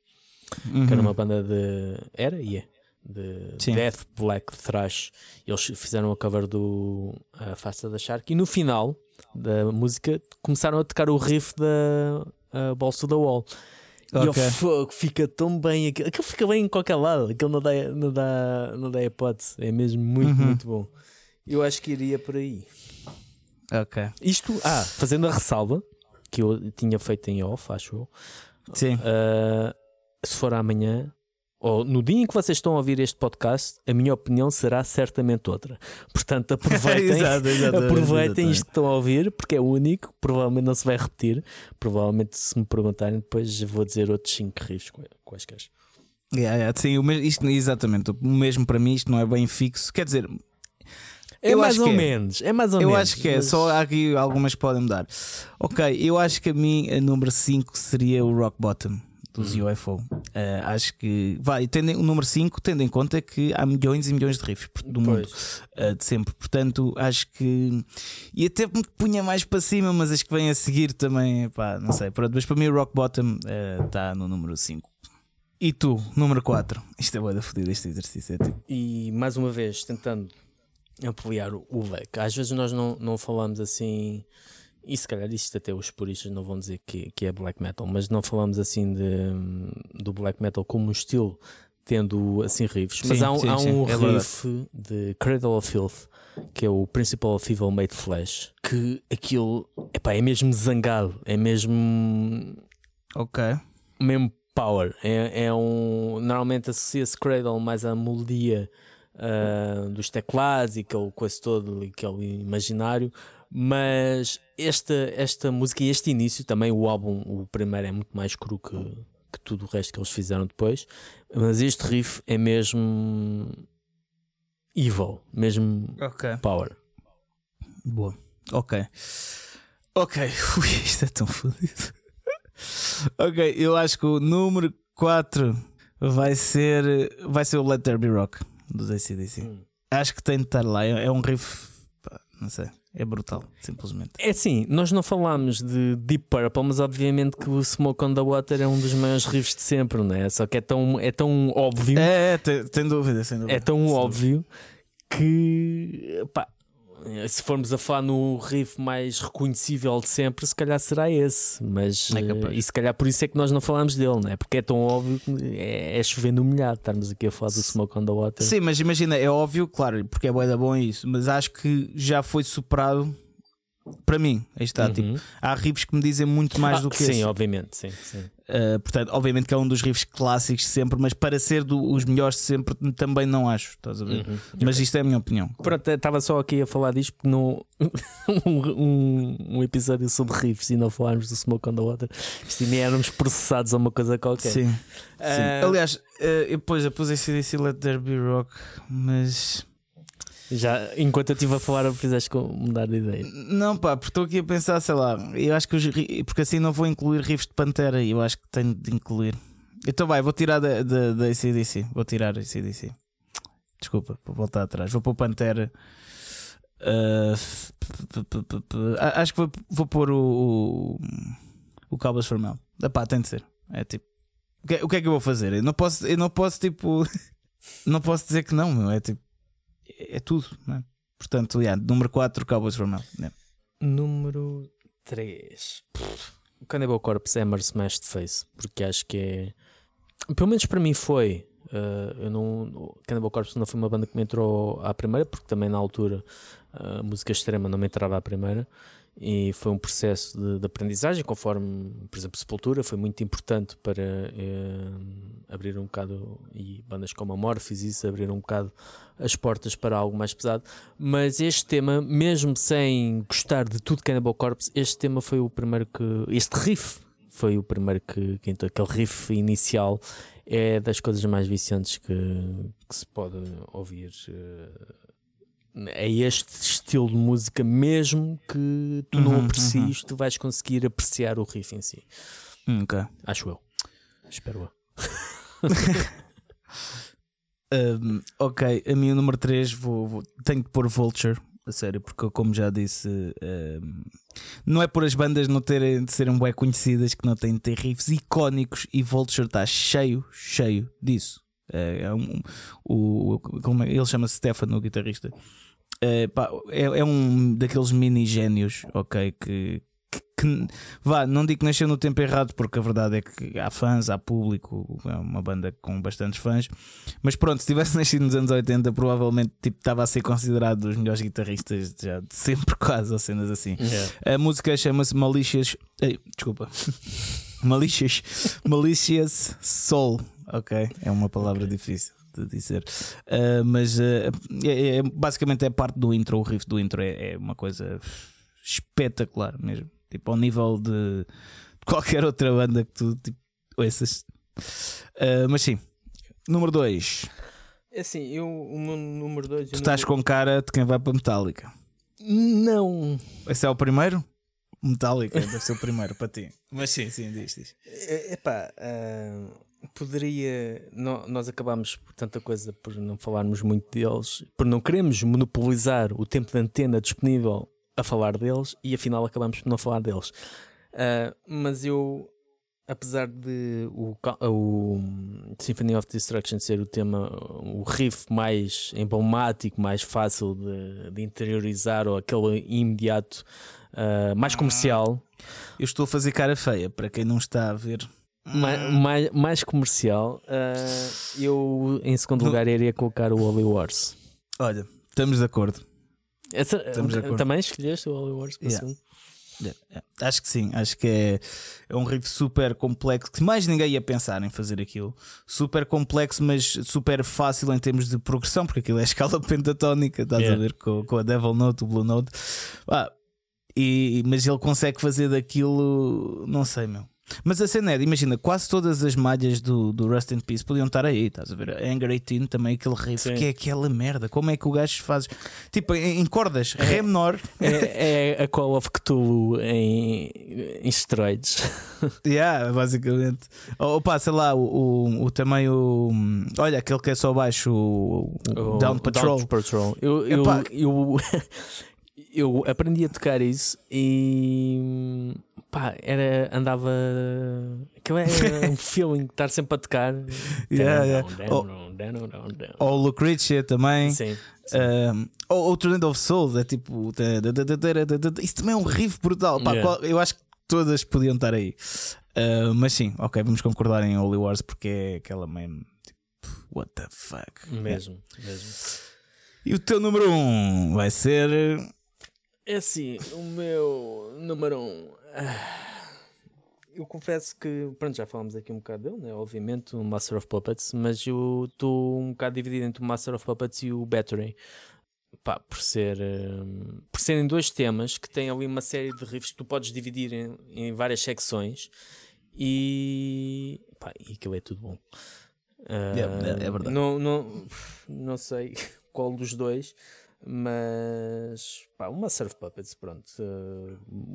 que era uma banda de. Era? E é. De Sim. Death Black Thrash. Eles fizeram a cover do uh, Fast as a Shark e no final da música começaram a tocar o riff da uh, Balls to the Wall. E eu, Ok. fogo, fica tão bem aquilo. Aquilo fica bem em qualquer lado. Aquilo não dá, não dá, não dá hipótese. É mesmo muito, Uhum. muito bom. Eu acho que iria por aí. Ok. Isto, ah, fazendo a ressalva que eu tinha feito em off, acho eu. Sim. ah, se for amanhã, ou no dia em que vocês estão a ouvir este podcast, a minha opinião será certamente outra. Portanto, aproveitem. <laughs> Exato, exato, Aproveitem exatamente. isto que estão a ouvir, porque é o único, provavelmente não se vai repetir. Provavelmente, se me perguntarem, depois vou dizer outros 5 riffs qua- quaisquer. Yeah, yeah, sim, isto, exatamente. O mesmo para mim, isto não é bem fixo. Quer dizer, É Eu mais ou é. menos, é mais ou eu menos. acho que é. mas- Só aqui algumas podem mudar. Ok, eu acho que a mim, a número 5 seria o Rock Bottom dos Hum. UFO. Uh, acho que. Vai, tendo, o número 5, tendo em conta que há milhões e milhões de riffs do mundo. Uh, de sempre. Portanto, acho que. E até me punha mais para cima, mas as que vêm a seguir também, pá, não sei. Pronto, mas para mim, o Rock Bottom está no número 5. E tu, número 4. Isto é boa da fodida, este exercício é tipo. E mais uma vez, tentando ampliar o o leque, às vezes nós não, não falamos assim, e se calhar isto até os puristas não vão dizer que, que é black metal, mas não falamos assim de, do black metal como um estilo, tendo assim riffs. Mas Sim, há um, sim, há sim, um é verdade. riff de Cradle of Filth, que é o Principle of Evil Made Flesh, que aquilo epá, é mesmo zangado, é mesmo Ok. mesmo power. É, é um. Normalmente associa-se Cradle mais à melodia ah, dos teclados e aquele coisa todo, aquele imaginário. Mas esta, esta música e este início também, o álbum, o primeiro é muito mais cru que, que tudo o resto que eles fizeram depois. Mas este riff é mesmo evil, mesmo Ok. power. Boa. Ok. Ok. <laughs> Ui, isto é tão fodido. ok, eu acho que o número 4 vai ser. Vai ser o Let There Be Rock dos ACDC. Hum. Acho que tem de estar lá. É é um riff. pá, Não sei. É brutal, simplesmente. É assim, nós não falámos de Deep Purple, mas obviamente que o Smoke on the Water é um dos maiores riffs de sempre, não é? Só que é tão, é tão óbvio, é, É, é tem, tem dúvida, sem dúvida. tão Sem óbvio que pá, se formos a falar no riff mais reconhecível de sempre, se calhar será esse. Mas É eh, e se calhar por isso é que nós não falamos dele, não é? Porque é tão óbvio que é, é chovendo molhado estarmos aqui a falar do Smoke on the Water. Sim, mas imagina, é óbvio, claro, porque é bué da bom isso, mas acho que já foi superado para mim. Aí está, Uhum. tipo, há riffs que me dizem muito mais Ah, do que sim, esse. obviamente, sim, sim. Uh, portanto, obviamente que é um dos riffs clássicos de sempre, mas para ser do- os melhores de sempre também não acho, estás a ver? Uhum. Mas isto é a minha opinião. Pronto, estava só aqui a falar disto porque no, <laughs> um, um, episódio sobre riffs e não falarmos do Smoke on the Water, isto nem éramos processados a uma coisa qualquer. Sim. sim. Ah, Aliás, uh, eu, pois, eu pus esse Let There Be Rock, mas Já, enquanto eu estive a falar, fizeste mudar de ideia. não, pá, porque estou aqui a pensar, sei lá, eu acho que os porque assim não vou incluir riffs de Pantera e eu acho que tenho de incluir. Então vai, vou tirar da, da, da ACDC, vou tirar a ACDC. Desculpa, vou voltar atrás. Vou pôr Pantera. Uh, acho que vou, vou pôr o, o, o Cowboys for Mel. Ah, pá, tem de ser. É tipo, o que, é- o que é que eu vou fazer? Eu não posso, eu não posso tipo, <laughs> não posso dizer que não, meu. É tipo, é, tudo, é? Portanto, yeah, número 4, Cowboys for Mel. Yeah. Número 3. O Cannibal Corpse é Hammer Smashed Face, porque acho que é. Pelo menos para mim foi. Uh, eu não, Cannibal Corpse não foi uma banda que me entrou à primeira, porque também na altura a música extrema não me entrava à primeira. E foi um processo de, de aprendizagem, conforme, por exemplo, Sepultura foi muito importante para eh, abrir um bocado, e bandas como a Morphis, isso abriram um bocado as portas para algo mais pesado. Mas este tema, mesmo sem gostar de tudo Cannibal Corpse, este tema foi o primeiro que. Este riff foi o primeiro que, que entrou. Aquele riff inicial é das coisas mais viciantes que, que se pode ouvir. eh, É este estilo de música, mesmo que tu não Uhum, aprecies, tu vais conseguir apreciar o riff em si. Hum, ok. Acho eu. Espero eu. Um, ok, a minha número 3 vou, vou- tenho que pôr Vulture, a sério, porque como já disse, um, não é por as bandas não terem de serem bem conhecidas que não têm de ter riffs icónicos e Vulture está cheio, cheio disso. É, é um, o, como é- ele chama-se Stefano, o guitarrista. É, pá, é, é um daqueles mini génios, ok, que, que- que- vá, não digo que nasceu no tempo errado, porque a verdade é que há fãs, há público, é uma banda com bastantes fãs. Mas pronto, se tivesse <laughs> nascido nos anos 80, provavelmente tipo, estava a ser considerado dos melhores guitarristas já de sempre, <laughs> quase, ou cenas assim. A música chama-se Malicious. Ei, desculpa. <laughs> Malicious. Malicious Soul. Ok, é uma palavra difícil de dizer. Ah, mas ah, é, é- basicamente é parte do intro. O riff do intro é, é uma coisa espetacular mesmo. Tipo, ao nível de qualquer outra banda que tu tipo, ouças. Ah, mas sim, número 2. É assim, eu, o meu número 2. Tu estás com cara de quem vai para Metallica. Não. Esse é o primeiro? Metallica deve ser o primeiro para ti. Mas sim, sim, diz, diz. É- Epá, ah, poderia. nó- nós acabámos por tanta coisa por não falarmos muito deles, por não queremos monopolizar o tempo de antena disponível a falar deles e afinal acabamos por não falar deles. Ah, mas eu apesar de o, o Symphony of Destruction ser o tema, o riff mais emblemático, mais fácil de, de interiorizar, ou aquele imediato ah, mais comercial, Eu estou a fazer cara feia para quem não está a ver. Mais, mais, mais comercial, ah, eu em segundo lugar iria colocar o Holy Wars. Olha, estamos de acordo. Essa, Estamos de acordo. também escolheste o Holy Wars para Yeah. Acho que sim, acho que é, é um riff super complexo que mais ninguém ia pensar em fazer aquilo. Super complexo, mas super fácil em termos de progressão, porque aquilo é a escala <laughs> pentatónica, estás a ver com, com a Devil Note, o Blue Note. Ah, e, mas ele consegue fazer daquilo, não sei, meu. Mas a cena é, imagina, quase todas as malhas do, do Rust in Peace podiam estar aí, estás a ver? Anger 18 também, aquele riff, Sim. que é aquela merda. Como é que o gajo faz? Tipo, em, em cordas, Ré menor, É, é a Call of Cthulhu em, em esteroides. <laughs> Yeah, basicamente. Ou pá, sei lá, o, o, o também o. Olha, aquele que é só baixo, o, o O Down Patrol. Down Patrol. Eu, eu, Epá. eu, <laughs> eu aprendi a tocar isso e pá, era, andava. Aquilo era <laughs> um feeling de estar sempre a tocar. Yeah, yeah. Oh. Ou o Lucretia também. Sim. sim. Um, ou o Tornado of Souls, é tipo. Isso também é um riff brutal. Pá, Yeah. qual- eu acho que todas podiam estar aí. Uh, mas sim, ok, vamos concordar em Holy Wars porque é aquela mesmo. Tipo, what the fuck. Mesmo, mesmo. E o teu número 1 um vai ser. É assim, o meu número um. Eu confesso que, pronto, já falámos aqui um bocado dele, né? obviamente, o Master of Puppets, mas eu estou um bocado dividido entre o Master of Puppets e o Battery. Pá, por, ser, hum, por serem dois temas que têm ali uma série de riffs que tu podes dividir em, em várias secções e, pá, e aquilo é tudo bom. Ah, É, é- é verdade. Não, não, não sei <laughs> qual dos dois, mas pá, uma Surf Puppets, pronto,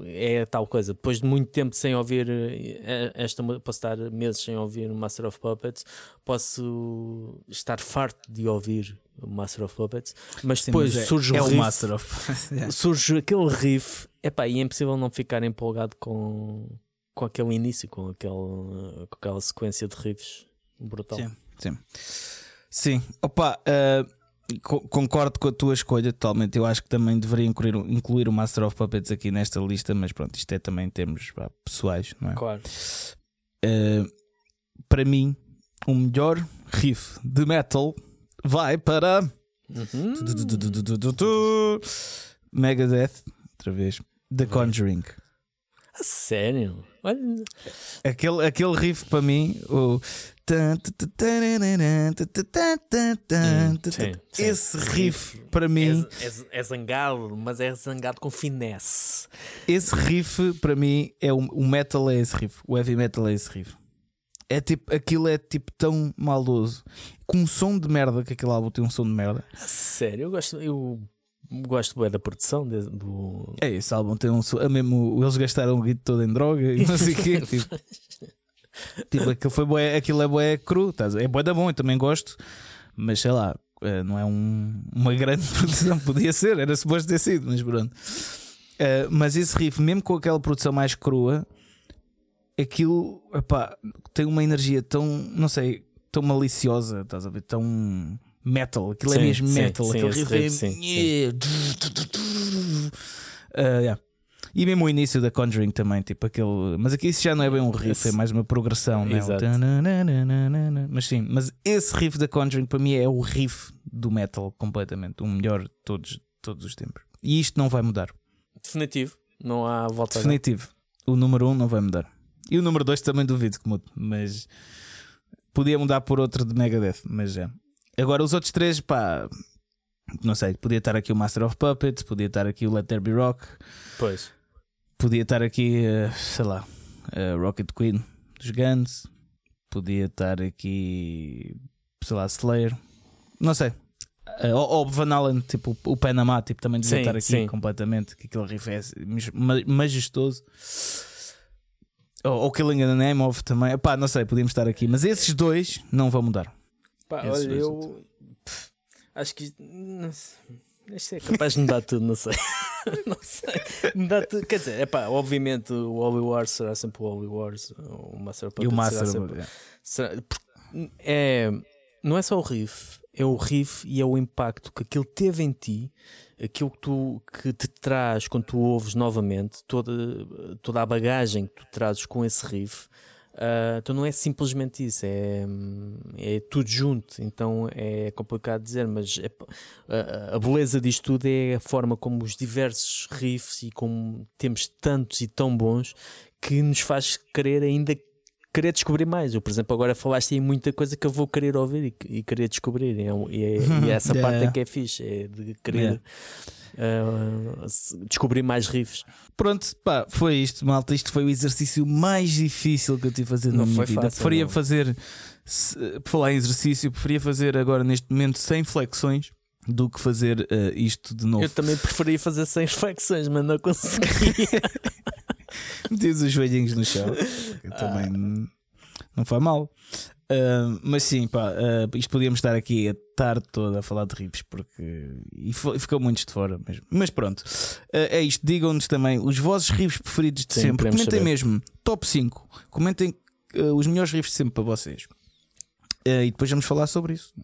eh, é tal coisa. Depois de muito tempo sem ouvir eh, esta, mu- posso estar meses sem ouvir o Master of Puppets, posso estar farto de ouvir o Master of Puppets, mas Sim, depois mas é, surge é o riff, Master of. <laughs> Yeah. surge aquele riff, epá, e é impossível não ficar empolgado com, com aquele início, com, aquele, com aquela sequência de riffs brutal. Sim, sim. Sim, opa, eh, co- concordo com a tua escolha totalmente. Eu acho que também deveria incluir, o- incluir o Master of Puppets aqui nesta lista, mas pronto, isto é também em termos pá, pessoais, não é? Claro. Eh, para mim, o melhor riff de metal vai para Uhum. Megadeth, outra vez, The Conjuring. A sério? Olha, Aquele, aquele riff para mim, o. Esse riff para mim, é, é- é zangado, mas é zangado com finesse. esse riff para mim é o, o metal é esse riff, o heavy metal é esse riff. É tipo, aquilo é tipo tão maldoso, com um som de merda, que aquele álbum tem um som de merda. Sério, eu gosto, eu gosto bem da produção de- do. É esse álbum tem um som, é mesmo, eles gastaram o guito todo em droga e não sei o quê. <laughs> Tipo, tipo, <laughs> aquilo, foi bué, aquilo é bué cru, estás é bué da bom, eu também gosto, mas sei lá, eh, não é um- uma grande <laughs> produção, podia ser, era suposto ter sido, mas pronto. Eh, mas esse riff, mesmo com aquela produção mais crua, aquilo epá, tem uma energia tão, não sei, tão maliciosa, estás a ver? Tão metal, aquilo é Sim, mesmo sim, metal, sim, aquele riff, é. sim, Ah, yeah. E mesmo o início da Conjuring também, tipo aquele. Mas aqui isso já não é bem um riff, Esse- é mais uma progressão, né? Mas sim, mas esse riff da Conjuring para mim é o riff do metal completamente, o melhor de todos, todos os tempos. E isto não vai mudar. Definitivo, não há volta. Definitivo. O número 1 um não vai mudar. E o número 2 também duvido que mude, mas podia mudar por outro de Megadeth, mas já. Agora os outros três, pá, não sei, podia estar aqui o Master of Puppets, podia estar aqui o Let There Be Rock, Pois. Podia estar aqui, eh, sei lá, Rocket Queen dos Guns, podia estar aqui, sei lá, Slayer, não sei. Eh, ou, ou Van Halen, tipo o Panamá, tipo, também devia Sim, estar aqui sim. completamente, que aquele riff é ma- majestoso. Ou, ou Killing in the Name of também, pá, não sei, podíamos estar aqui, mas esses dois não vão mudar. Pá, Esses olha, eu pff, acho que não sei. Isto é capaz de me dar tudo, não sei. <laughs> não sei. Dá tudo. Quer dizer, é pá, obviamente o Holy Wars será sempre o Holy Wars. O Master E o Puppet Master. será sempre. é. será- é, não é só o riff, é o riff e é o impacto que aquilo teve em ti, aquilo que, tu, que te traz quando tu ouves novamente, toda, toda a bagagem que tu trazes com esse riff. Ah, então não é simplesmente isso, é, é tudo junto. Então é complicado dizer, mas é- a, a beleza disto tudo é a forma como os diversos riffs e como temos tantos e tão bons que nos faz querer ainda querer descobrir mais. Eu, por exemplo, agora falaste aí muita coisa que eu vou querer ouvir e, e querer descobrir. E, é e é- <laughs> e essa parte é que é fixe, é de querer ah, se- descobrir mais riffs. Pronto, pá, foi isto, malta. Isto foi o exercício mais difícil que eu tive a fazer na Não minha foi vida. fácil, preferia não. fazer, se- por falar em exercício, preferia fazer agora neste momento 100 flexões do que fazer eh, isto de novo. Eu também preferia fazer sem flexões, mas não conseguia. <laughs> Metias os joelhinhos no chão. Eu também n- não faz mal. Ah, mas sim, pá, ah, isto podíamos estar aqui a tarde toda a falar de rips porque e ficou muitos de fora mesmo. Mas pronto, Ah, é isto. Digam-nos também os vossos riffs preferidos de Sim, sempre. Comentem saber. mesmo, top 5. Comentem ah, os melhores riffs de sempre para vocês. E depois vamos falar sobre isso.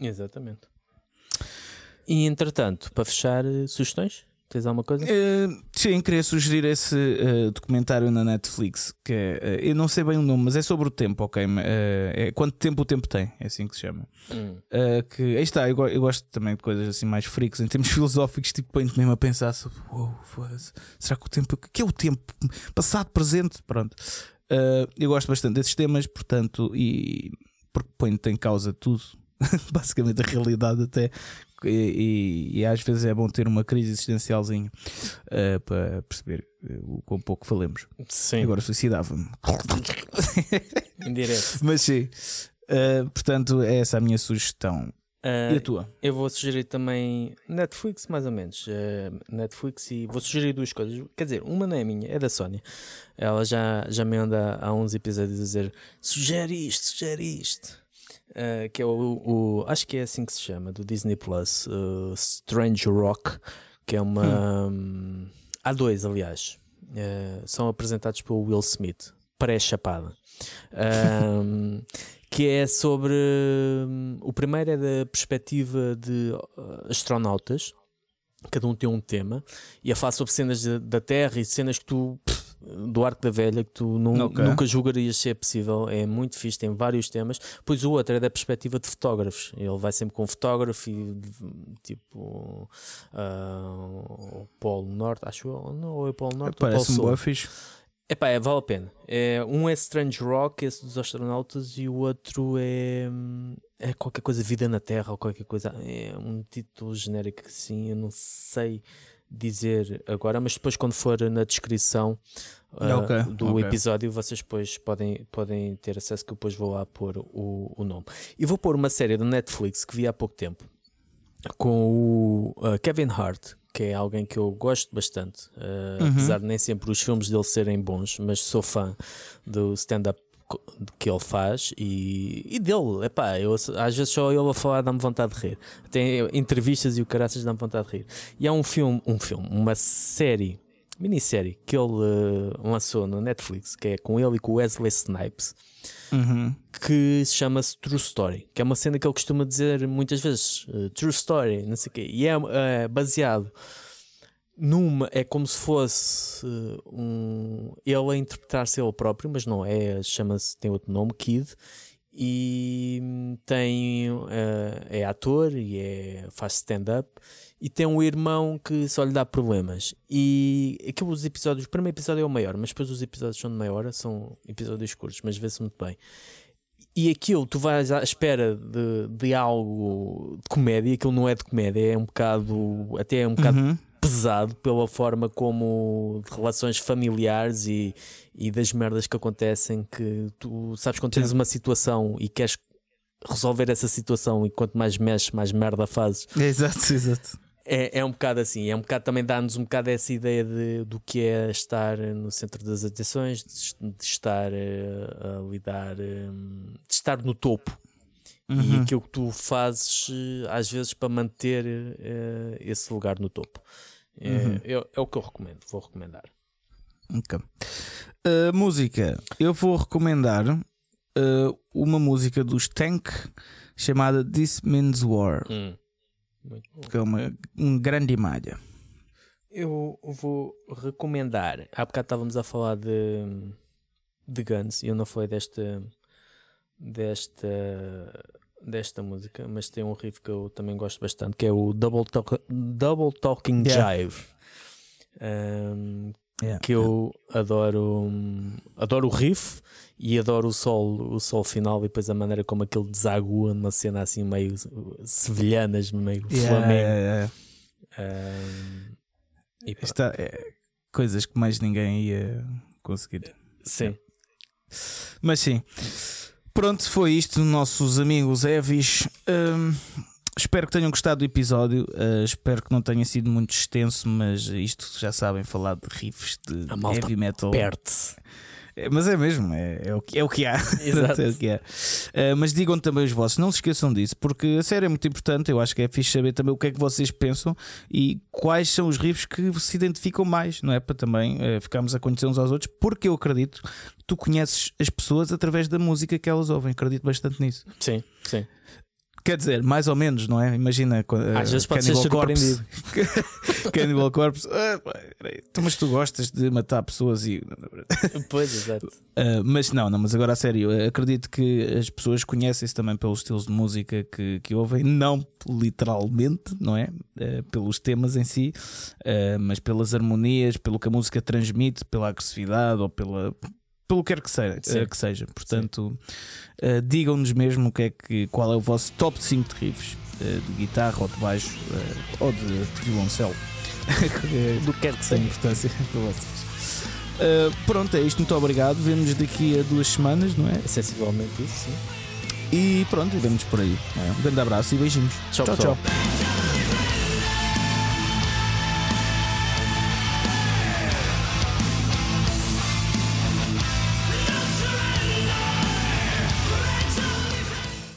Exatamente. E entretanto, para fechar, eh, sugestões? Tens alguma coisa? Uh, sim, queria sugerir esse uh, documentário na Netflix que é, uh, eu não sei bem o nome, mas é sobre o tempo, ok? É quanto tempo o tempo tem, é assim que se chama. Hum. Que aí está, eu, eu gosto também de coisas assim mais freaks, em termos <laughs> filosóficos, tipo, põe-te mesmo a pensar sobre "Uou, foda-se, será que o tempo, o que é o tempo? Passado, presente, pronto. Eu gosto bastante desses temas, portanto, e porque põe-te em causa tudo, <laughs> basicamente a realidade até. E, e- e às vezes é bom ter uma crise existencialzinha uh, para perceber uh, o quão pouco falemos. Sim, Agora suicidava-me. <laughs> em direto. Mas sim, Uh, portanto, é essa a minha sugestão. Ah, E a tua? Eu vou sugerir também Netflix, mais ou menos. Eh, Netflix e vou sugerir duas coisas. Quer dizer, uma não é minha, é da Sónia. Ela já, já me anda há uns episódios a dizer: sugere isto, sugere isto. Eh, que é o, o- Acho que é assim que se chama, do Disney Plus, uh, Strange Rock, que é uma. hum, há dois, aliás. Eh, são apresentados pelo Will Smith, pré-chapada. Ahm, <laughs> que é sobre. hum, O primeiro é da perspectiva de uh, astronautas, cada um tem um tema, e a falar sobre cenas da- da Terra e cenas que tu. pff, do Arco da Velha, que tu nu- Ok. nunca julgarias ser possível, é muito fixe, tem vários temas. Pois o outro é da perspectiva de fotógrafos, ele vai sempre com um fotógrafo e tipo ah, o Polo Norte, acho eu, não, ou é o Polo Norte ou o Polo Sul. boa fixe. Epá, é, vale a pena. É, um é Strange Rock, esse dos astronautas, e o outro é, é qualquer coisa Vida na Terra ou qualquer coisa. É um título genérico assim, eu não sei dizer agora, mas depois quando for na descrição ah, Ok, do ok. episódio, vocês depois podem, podem ter acesso que eu depois vou lá pôr o, o nome. E vou pôr uma série da Netflix que vi há pouco tempo com o ah, Kevin Hart, que é alguém que eu gosto bastante, ah, Uhum. apesar de nem sempre os filmes dele serem bons, mas sou fã do stand-up que ele faz e, e dele, epá, eu, às vezes só ele a falar dá-me vontade de rir. Tem entrevistas e o caraças dá-me vontade de rir. E há um filme, um filme, uma série, minissérie que ele ah, lançou no Netflix, que é com ele e com Wesley Snipes Uhum. que se chama-se True Story, que é uma cena que ele costuma dizer muitas vezes, eh, True Story, não sei o quê, e é eh, baseado numa, é como se fosse eh, um, ele a interpretar-se ele próprio, mas não é, chama-se, tem outro nome, Kid, e tem, eh, é ator e é, faz stand-up, e tem um irmão que só lhe dá problemas. E aqueles episódios, o primeiro episódio é o maior, mas depois os episódios são de meia hora, são episódios curtos, mas vê-se muito bem. E aquilo, tu vais à espera de, de algo de comédia, aquilo não é de comédia, é um bocado, até é um bocado Uhum. Pesado pela forma como de relações familiares e, e das merdas que acontecem que tu sabes quando tens Sim. uma situação e queres resolver essa situação e quanto mais mexes, mais merda fazes. Exato, <laughs> exato. É, é um bocado assim, é um bocado também dá-nos um bocado essa ideia de, do que é estar no centro das atenções, de, de estar eh, a lidar, eh, de estar no topo e Uhum. aquilo que tu fazes eh, às vezes para manter eh, esse lugar no topo. É, Uhum. é- é o que eu recomendo, vou recomendar. Ok. Uh, música. Eu vou recomendar uh, uma música dos Tank chamada This Means War, Hum. Que é uma, um grande malha. Eu vou recomendar. Há bocado estávamos a falar de, de Guns e eu não falei desta, desta, desta música, mas tem um riff que eu também gosto bastante que é o Double, Talk, Double Talking Yeah. Jive. Um, Yeah. que eu adoro adoro o riff e adoro o sol o sol final e depois a maneira como aquele desagua numa cena assim meio sevilhanas meio Yeah, flamengo yeah, yeah. Um, e Está, é, coisas que mais ninguém ia conseguir. sim Mas sim. Pronto, foi isto, nossos amigos Evis. Hum, espero que tenham gostado do episódio. Uh, espero que não tenha sido muito extenso, mas isto já sabem falar de riffs de heavy metal. perde-se É, mas é mesmo, é, é o, que, é o que há. <laughs> Exato. é o que há. Uh, mas digam também os vossos, não se esqueçam disso, porque a série é muito importante. Eu acho que é fixe saber também o que é que vocês pensam e quais são os riffs que se identificam mais, não é? Para também uh, ficarmos a conhecer uns aos outros, porque eu acredito que tu conheces as pessoas através da música que elas ouvem. Acredito bastante nisso. sim sim Quer dizer, mais ou menos, não é? Imagina uh, Às vezes pode ser Cannibal Corpse. <laughs> Cannibal Corpse. Ah. Então, mas tu gostas de matar pessoas e. <laughs> pois exato Uh, mas não, não, mas agora a sério, eu acredito que as pessoas conhecem-se também pelos estilos de música que, que ouvem, não literalmente, não é? Uh, pelos temas em si, uh, mas pelas harmonias, pelo que a música transmite, pela agressividade ou pela. Pelo que quer que seja, Sim. uh, que seja. Portanto, uh, digam-nos mesmo o que é que, qual é o vosso top 5 de riffs uh, de guitarra ou de baixo uh, ou de, de violoncelo. <laughs> do que quer que seja importância <laughs> para vocês. Pronto, é isto. Muito obrigado. Vemo-nos daqui a duas semanas, não é? é sensivelmente isso sim E pronto, vemos por aí. é? Um grande abraço e beijinhos. Tchau, tchau. tchau.